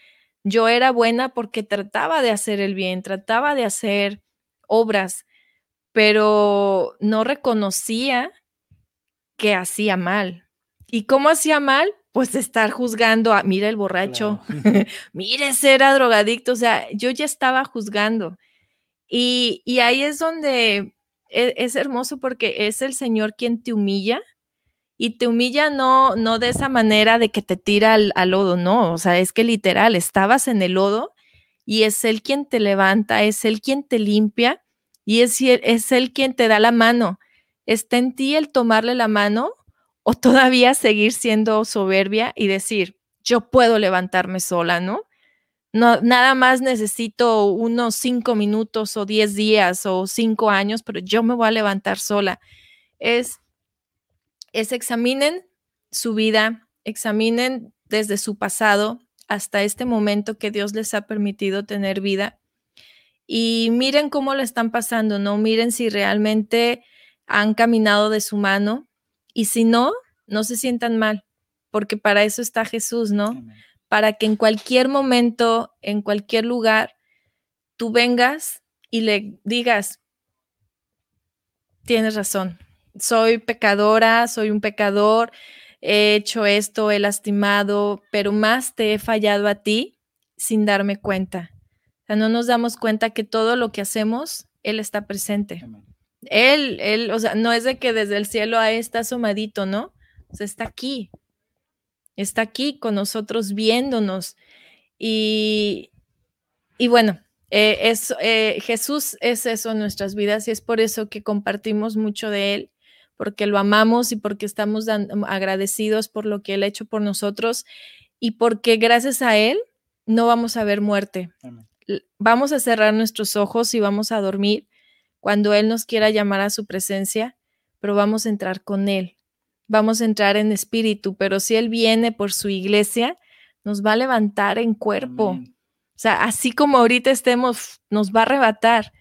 yo era buena porque trataba de hacer el bien, trataba de hacer obras, pero no reconocía que hacía mal. ¿Y cómo hacía mal? Pues estar juzgando a, mira el borracho, mire, ese era drogadicto, o sea, yo ya estaba juzgando. Y, y ahí es donde es, es, hermoso porque es el Señor quien te humilla y te humilla no, no de esa manera de que te tira al, al, lodo, no, o sea, es que literal, estabas en el lodo y es Él quien te levanta, es Él quien te limpia y es, es Él quien te da la mano. Está en ti el tomarle la mano o todavía seguir siendo soberbia y decir, yo puedo levantarme sola, ¿no? No, nada más necesito unos cinco minutos o diez días o cinco años, pero yo me voy a levantar sola. Es es examinen su vida, examinen desde su pasado hasta este momento que Dios les ha permitido tener vida y miren cómo lo están pasando, ¿no? Miren si realmente han caminado de su mano y si no, no se sientan mal, porque para eso está Jesús, ¿no? Para que en cualquier momento, en cualquier lugar, tú vengas y le digas, tienes razón, soy pecadora, soy un pecador, he hecho esto, he lastimado, pero más te he fallado a ti sin darme cuenta. O sea, no nos damos cuenta que todo lo que hacemos, Él está presente. Él, Él, o sea, no es de que desde el cielo ahí está asomadito, ¿no? O sea, está aquí. Está aquí con nosotros viéndonos. Y, y bueno, eh, es, eh, Jesús es eso en nuestras vidas y es por eso que compartimos mucho de Él porque lo amamos y porque estamos agradecidos por lo que Él ha hecho por nosotros y porque gracias a Él no vamos a ver muerte. Vamos a cerrar nuestros ojos y vamos a dormir cuando Él nos quiera llamar a su presencia, pero vamos a entrar con Él. Vamos a entrar en espíritu, pero si Él viene por su iglesia, nos va a levantar en cuerpo. O sea, así como ahorita estemos, nos va a arrebatar.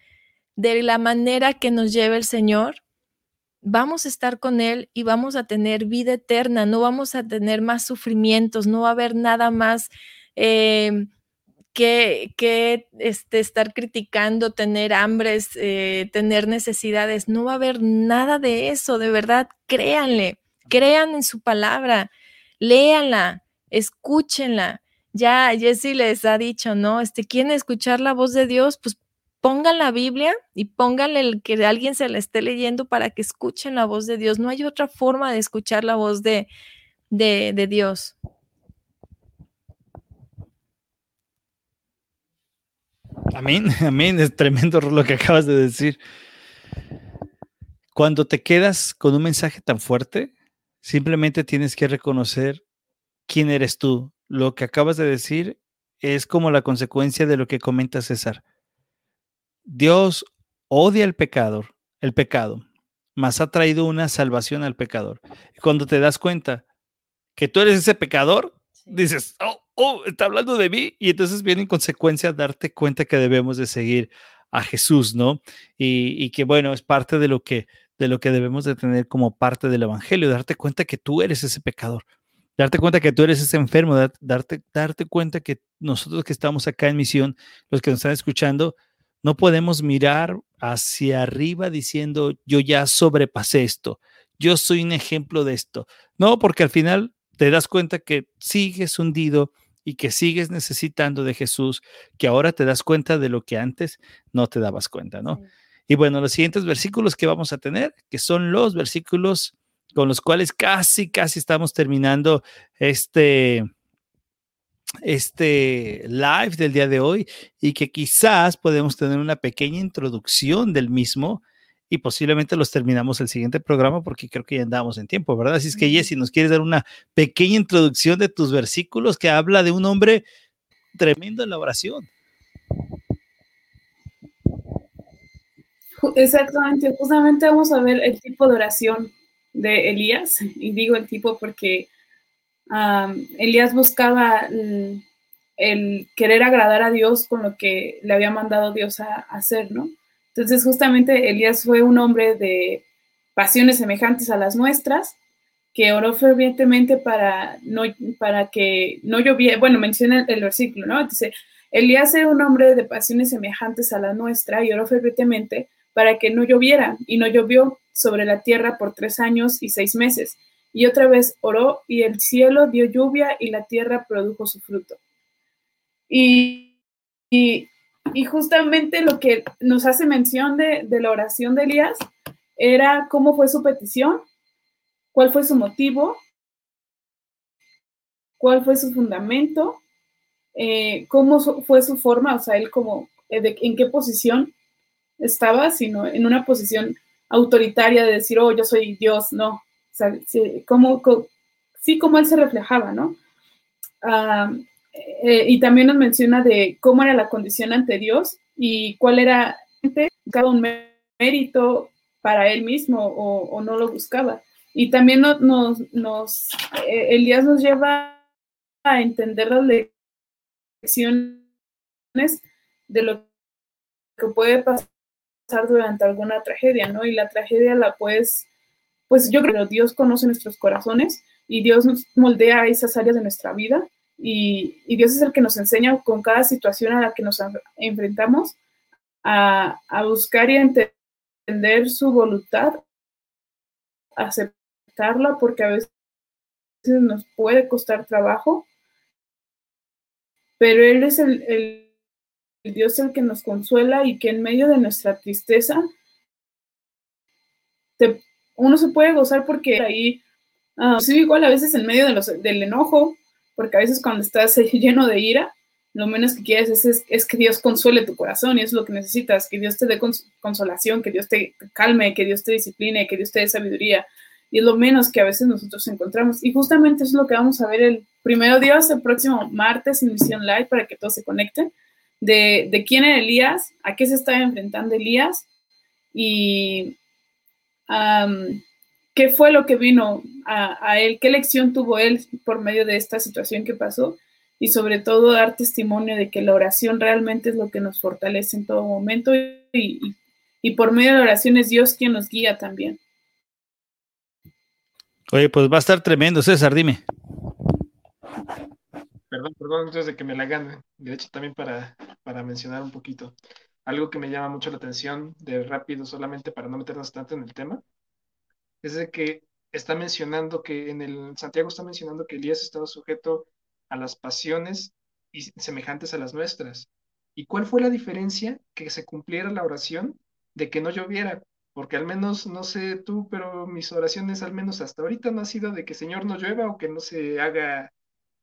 De la manera que nos lleve el Señor, vamos a estar con Él y vamos a tener vida eterna, no vamos a tener más sufrimientos, no va a haber nada más eh, que, que este, estar criticando, tener hambres, eh, tener necesidades, no va a haber nada de eso, de verdad, créanle, crean en su palabra, léanla, escúchenla. Ya Jesse les ha dicho, ¿no? Este, ¿quieren escuchar la voz de Dios? Pues pongan la Biblia y pónganle el que alguien se la esté leyendo para que escuchen la voz de Dios. No hay otra forma de escuchar la voz de, de, de Dios. Amén, amén. Es tremendo lo que acabas de decir. Cuando te quedas con un mensaje tan fuerte, simplemente tienes que reconocer quién eres tú. Lo que acabas de decir es como la consecuencia de lo que comenta César. Dios odia el pecador, el pecado, mas ha traído una salvación al pecador. Cuando te das cuenta que tú eres ese pecador, dices, oh, oh, está hablando de mí. Y entonces viene en consecuencia darte cuenta que debemos de seguir a Jesús, ¿no? Y, y, que bueno, es parte de lo que de lo que debemos de tener como parte del evangelio, darte cuenta que tú eres ese pecador, darte cuenta que tú eres ese enfermo, darte, darte cuenta que nosotros que estamos acá en misión, los que nos están escuchando, no podemos mirar hacia arriba diciendo, yo ya sobrepasé esto, yo soy un ejemplo de esto. No, porque al final te das cuenta que sigues hundido y que sigues necesitando de Jesús, que ahora te das cuenta de lo que antes no te dabas cuenta, ¿no? Y bueno, los siguientes versículos que vamos a tener, que son los versículos con los cuales casi, casi estamos terminando este, este live del día de hoy y que quizás podemos tener una pequeña introducción del mismo y posiblemente los terminamos el siguiente programa porque creo que ya andamos en tiempo, ¿verdad? Así es que Jessy, ¿nos quieres dar una pequeña introducción de tus versículos que habla de un hombre tremendo en la oración? Exactamente, justamente vamos a ver el tipo de oración de Elías, y digo el tipo porque Elías buscaba el, querer agradar a Dios con lo que le había mandado Dios a, hacer, ¿no? Entonces, justamente Elías fue un hombre de pasiones semejantes a las nuestras, que oró fervientemente para, no, para que no lloviera, bueno, menciona el, versículo, ¿no? Dice, Elías era un hombre de pasiones semejantes a la nuestra y oró fervientemente para que no lloviera, y no llovió sobre la tierra por tres años y seis meses. Y otra vez oró, y el cielo dio lluvia, y la tierra produjo su fruto. Y, y, justamente lo que nos hace mención de, de la oración de Elías era cómo fue su petición, cuál fue su motivo, cuál fue su fundamento, eh, cómo fue su forma, o sea, él como, eh, en qué posición estaba, sino en una posición autoritaria de decir, oh, yo soy Dios, no. O sea, sí, como, sí, como él se reflejaba, ¿no? Ah, eh, y también nos menciona de cómo era la condición ante Dios y cuál era cada un mérito para él mismo o, no lo buscaba. Y también nos, nos, nos eh, Elías nos lleva a entender las lecciones de lo que puede pasar durante alguna tragedia, ¿no? Y la tragedia la puedes, pues yo creo que Dios conoce nuestros corazones y Dios nos moldea esas áreas de nuestra vida y, Dios es el que nos enseña con cada situación a la que nos enfrentamos a, a buscar y entender su voluntad, aceptarla porque a veces nos puede costar trabajo, pero Él es el Dios el que nos consuela y que en medio de nuestra tristeza uno se puede gozar porque ahí, uh, sí, igual a veces en medio de los, del enojo, porque a veces cuando estás lleno de ira, lo menos que quieres es, es, que Dios consuele tu corazón y es lo que necesitas, que Dios te dé consolación, que Dios te calme, que Dios te discipline, que Dios te dé sabiduría. Y es lo menos que a veces nosotros encontramos. Y justamente es lo que vamos a ver el primero Dios, el próximo martes en Misión Live para que todos se conecten de, quién era Elías, a qué se estaba enfrentando Elías y qué fue lo que vino a, él, qué lección tuvo él por medio de esta situación que pasó y sobre todo dar testimonio de que la oración realmente es lo que nos fortalece en todo momento y, y por medio de la oración es Dios quien nos guía también. Oye, pues va a estar tremendo, César, dime. Perdón, perdón, antes de que me la gane. De hecho, también para, para mencionar un poquito. Algo que me llama mucho la atención de rápido, solamente para no meternos tanto en el tema, es de que está mencionando que en el Santiago está mencionando que Elías estaba sujeto a las pasiones y semejantes a las nuestras. ¿Y cuál fue la diferencia que se cumpliera la oración de que no lloviera? Porque al menos, no sé tú, pero mis oraciones al menos hasta ahorita no ha sido de que Señor no llueva o que no se haga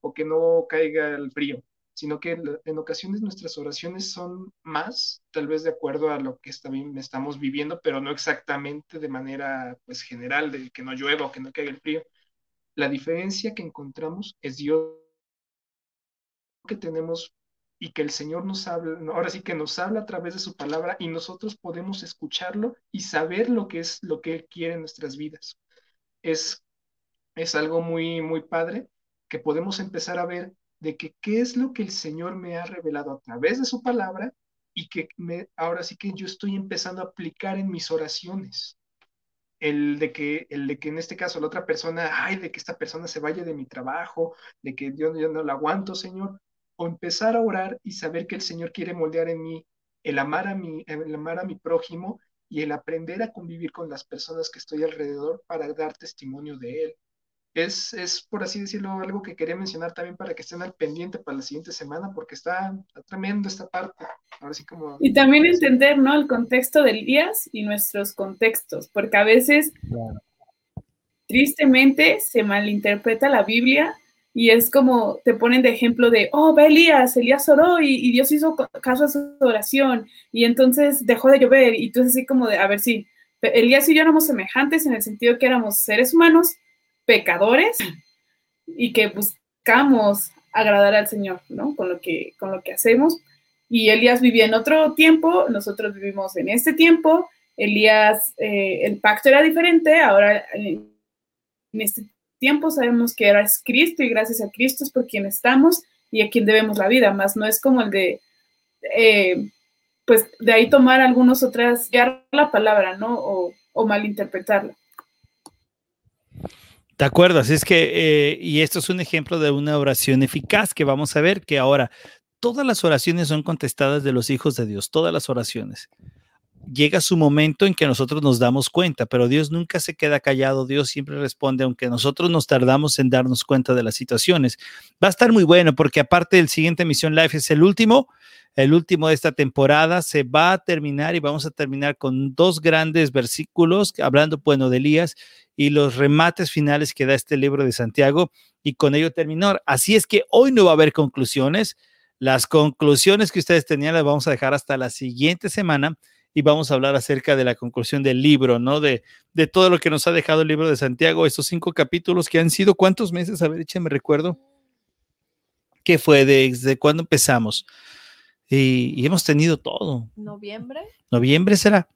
o que no caiga el frío, sino que en ocasiones nuestras oraciones son más, tal vez de acuerdo a lo que estamos viviendo, pero no exactamente de manera pues general, de que no llueva o que no caiga el frío. La diferencia que encontramos es Dios que tenemos y que el Señor nos habla, ahora sí que nos habla a través de su palabra y nosotros podemos escucharlo y saber lo que es lo que Él quiere en nuestras vidas. Es, es algo muy, muy padre que podemos empezar a ver de que qué es lo que el Señor me ha revelado a través de su palabra y que me, ahora sí que yo estoy empezando a aplicar en mis oraciones. El de que, el de que en este caso la otra persona, ay, de que esta persona se vaya de mi trabajo, de que yo, yo no la aguanto, Señor, o empezar a orar y saber que el Señor quiere moldear en mí el amar a mi, el amar a mi prójimo y el aprender a convivir con las personas que estoy alrededor para dar testimonio de Él es, es, por así decirlo, algo que quería mencionar también para que estén al pendiente para la siguiente semana, porque está, tremendo esta parte. Ahora sí como... Y también entender, ¿no? El contexto del días y nuestros contextos, porque a veces, tristemente, se malinterpreta la Biblia y es como te ponen de ejemplo de, oh, ve Elías, Elías oró y, y Dios hizo caso a su oración y entonces dejó de llover y tú es así como de, a ver, sí, Elías y yo éramos semejantes en el sentido que éramos seres humanos, pecadores, y que buscamos agradar al Señor, ¿no? Con lo que, con lo que hacemos. Y Elías vivía en otro tiempo, nosotros vivimos en este tiempo. Elías, eh, el pacto era diferente, ahora en este tiempo sabemos que era Cristo y gracias a Cristo es por quien estamos y a quien debemos la vida, más no es como el de, eh, pues de ahí tomar algunas otras, ya la palabra, ¿no? O, o malinterpretarla. De acuerdo, así es que, eh, y esto es un ejemplo de una oración eficaz que vamos a ver que ahora todas las oraciones son contestadas de los hijos de Dios, todas las oraciones. Llega su momento en que nosotros nos damos cuenta, pero Dios nunca se queda callado, Dios siempre responde, aunque nosotros nos tardamos en darnos cuenta de las situaciones. Va a estar muy bueno porque aparte del siguiente Misión Life es el último, el último de esta temporada, se va a terminar y vamos a terminar con dos grandes versículos, hablando bueno de Elías y los remates finales que da este libro de Santiago y con ello terminar. Así es que hoy no va a haber conclusiones las conclusiones que ustedes tenían las vamos a dejar hasta la siguiente semana y vamos a hablar acerca de la conclusión del libro, ¿no? De, de todo lo que nos ha dejado el libro de Santiago, estos cinco capítulos que han sido, ¿cuántos meses? A ver, me recuerdo. ¿Qué fue? ¿Desde cuándo empezamos? Y, y, hemos tenido todo. ¿Noviembre? ¿Noviembre será?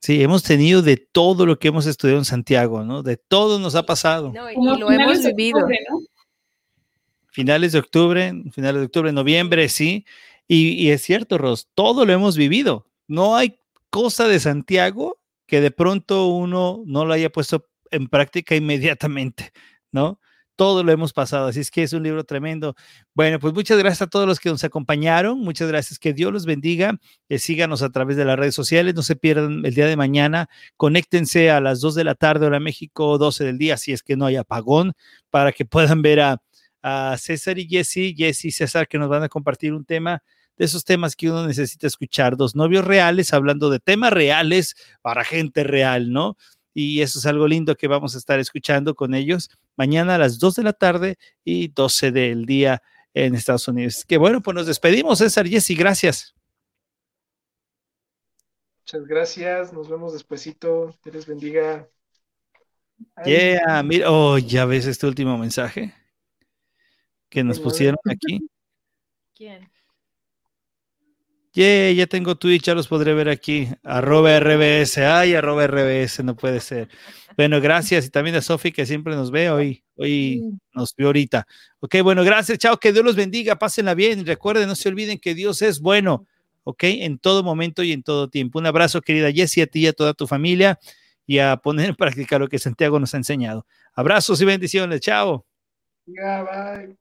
Sí, hemos tenido de todo lo que hemos estudiado en Santiago, ¿no? De todo nos ha pasado. No, y lo hemos vivido. Octubre, ¿no? finales de octubre, finales de octubre, noviembre, sí. Y, es cierto, Ros, todo lo hemos vivido. No hay cosa de Santiago que de pronto uno no lo haya puesto en práctica inmediatamente, ¿no? Todo lo hemos pasado, así es que es un libro tremendo. Bueno, pues muchas gracias a todos los que nos acompañaron, muchas gracias, que Dios los bendiga, eh, síganos a través de las redes sociales, no se pierdan el día de mañana, conéctense a las 2 de la tarde hora México, 12 del día, si es que no hay apagón, para que puedan ver a, César y Jesse, Jesse y César, que nos van a compartir un tema de esos temas que uno necesita escuchar, dos novios reales hablando de temas reales para gente real, ¿no? Y eso es algo lindo que vamos a estar escuchando con ellos mañana a las 2 de la tarde y 12 del día en Estados Unidos. Que bueno, pues nos despedimos, César, Jesse, gracias. Muchas gracias, nos vemos despuesito, Dios les bendiga. Yeah, mira, oh, ya ves este último mensaje que nos pusieron aquí. ¿Quién? Yeah, ya tengo Twitch, ya los podré ver aquí. Arroba RBS. Ay, arroba RBS, no puede ser. Bueno, gracias. Y también a Sofi que siempre nos ve hoy. Hoy nos vio ahorita. Ok, bueno, gracias. Chao, que Dios los bendiga. Pásenla bien. Recuerden, no se olviden que Dios es bueno. Ok, en todo momento y en todo tiempo. Un abrazo, querida Jessie, a ti y a toda tu familia. Y a poner en práctica lo que Santiago nos ha enseñado. Abrazos y bendiciones. Chao. Yeah, bye.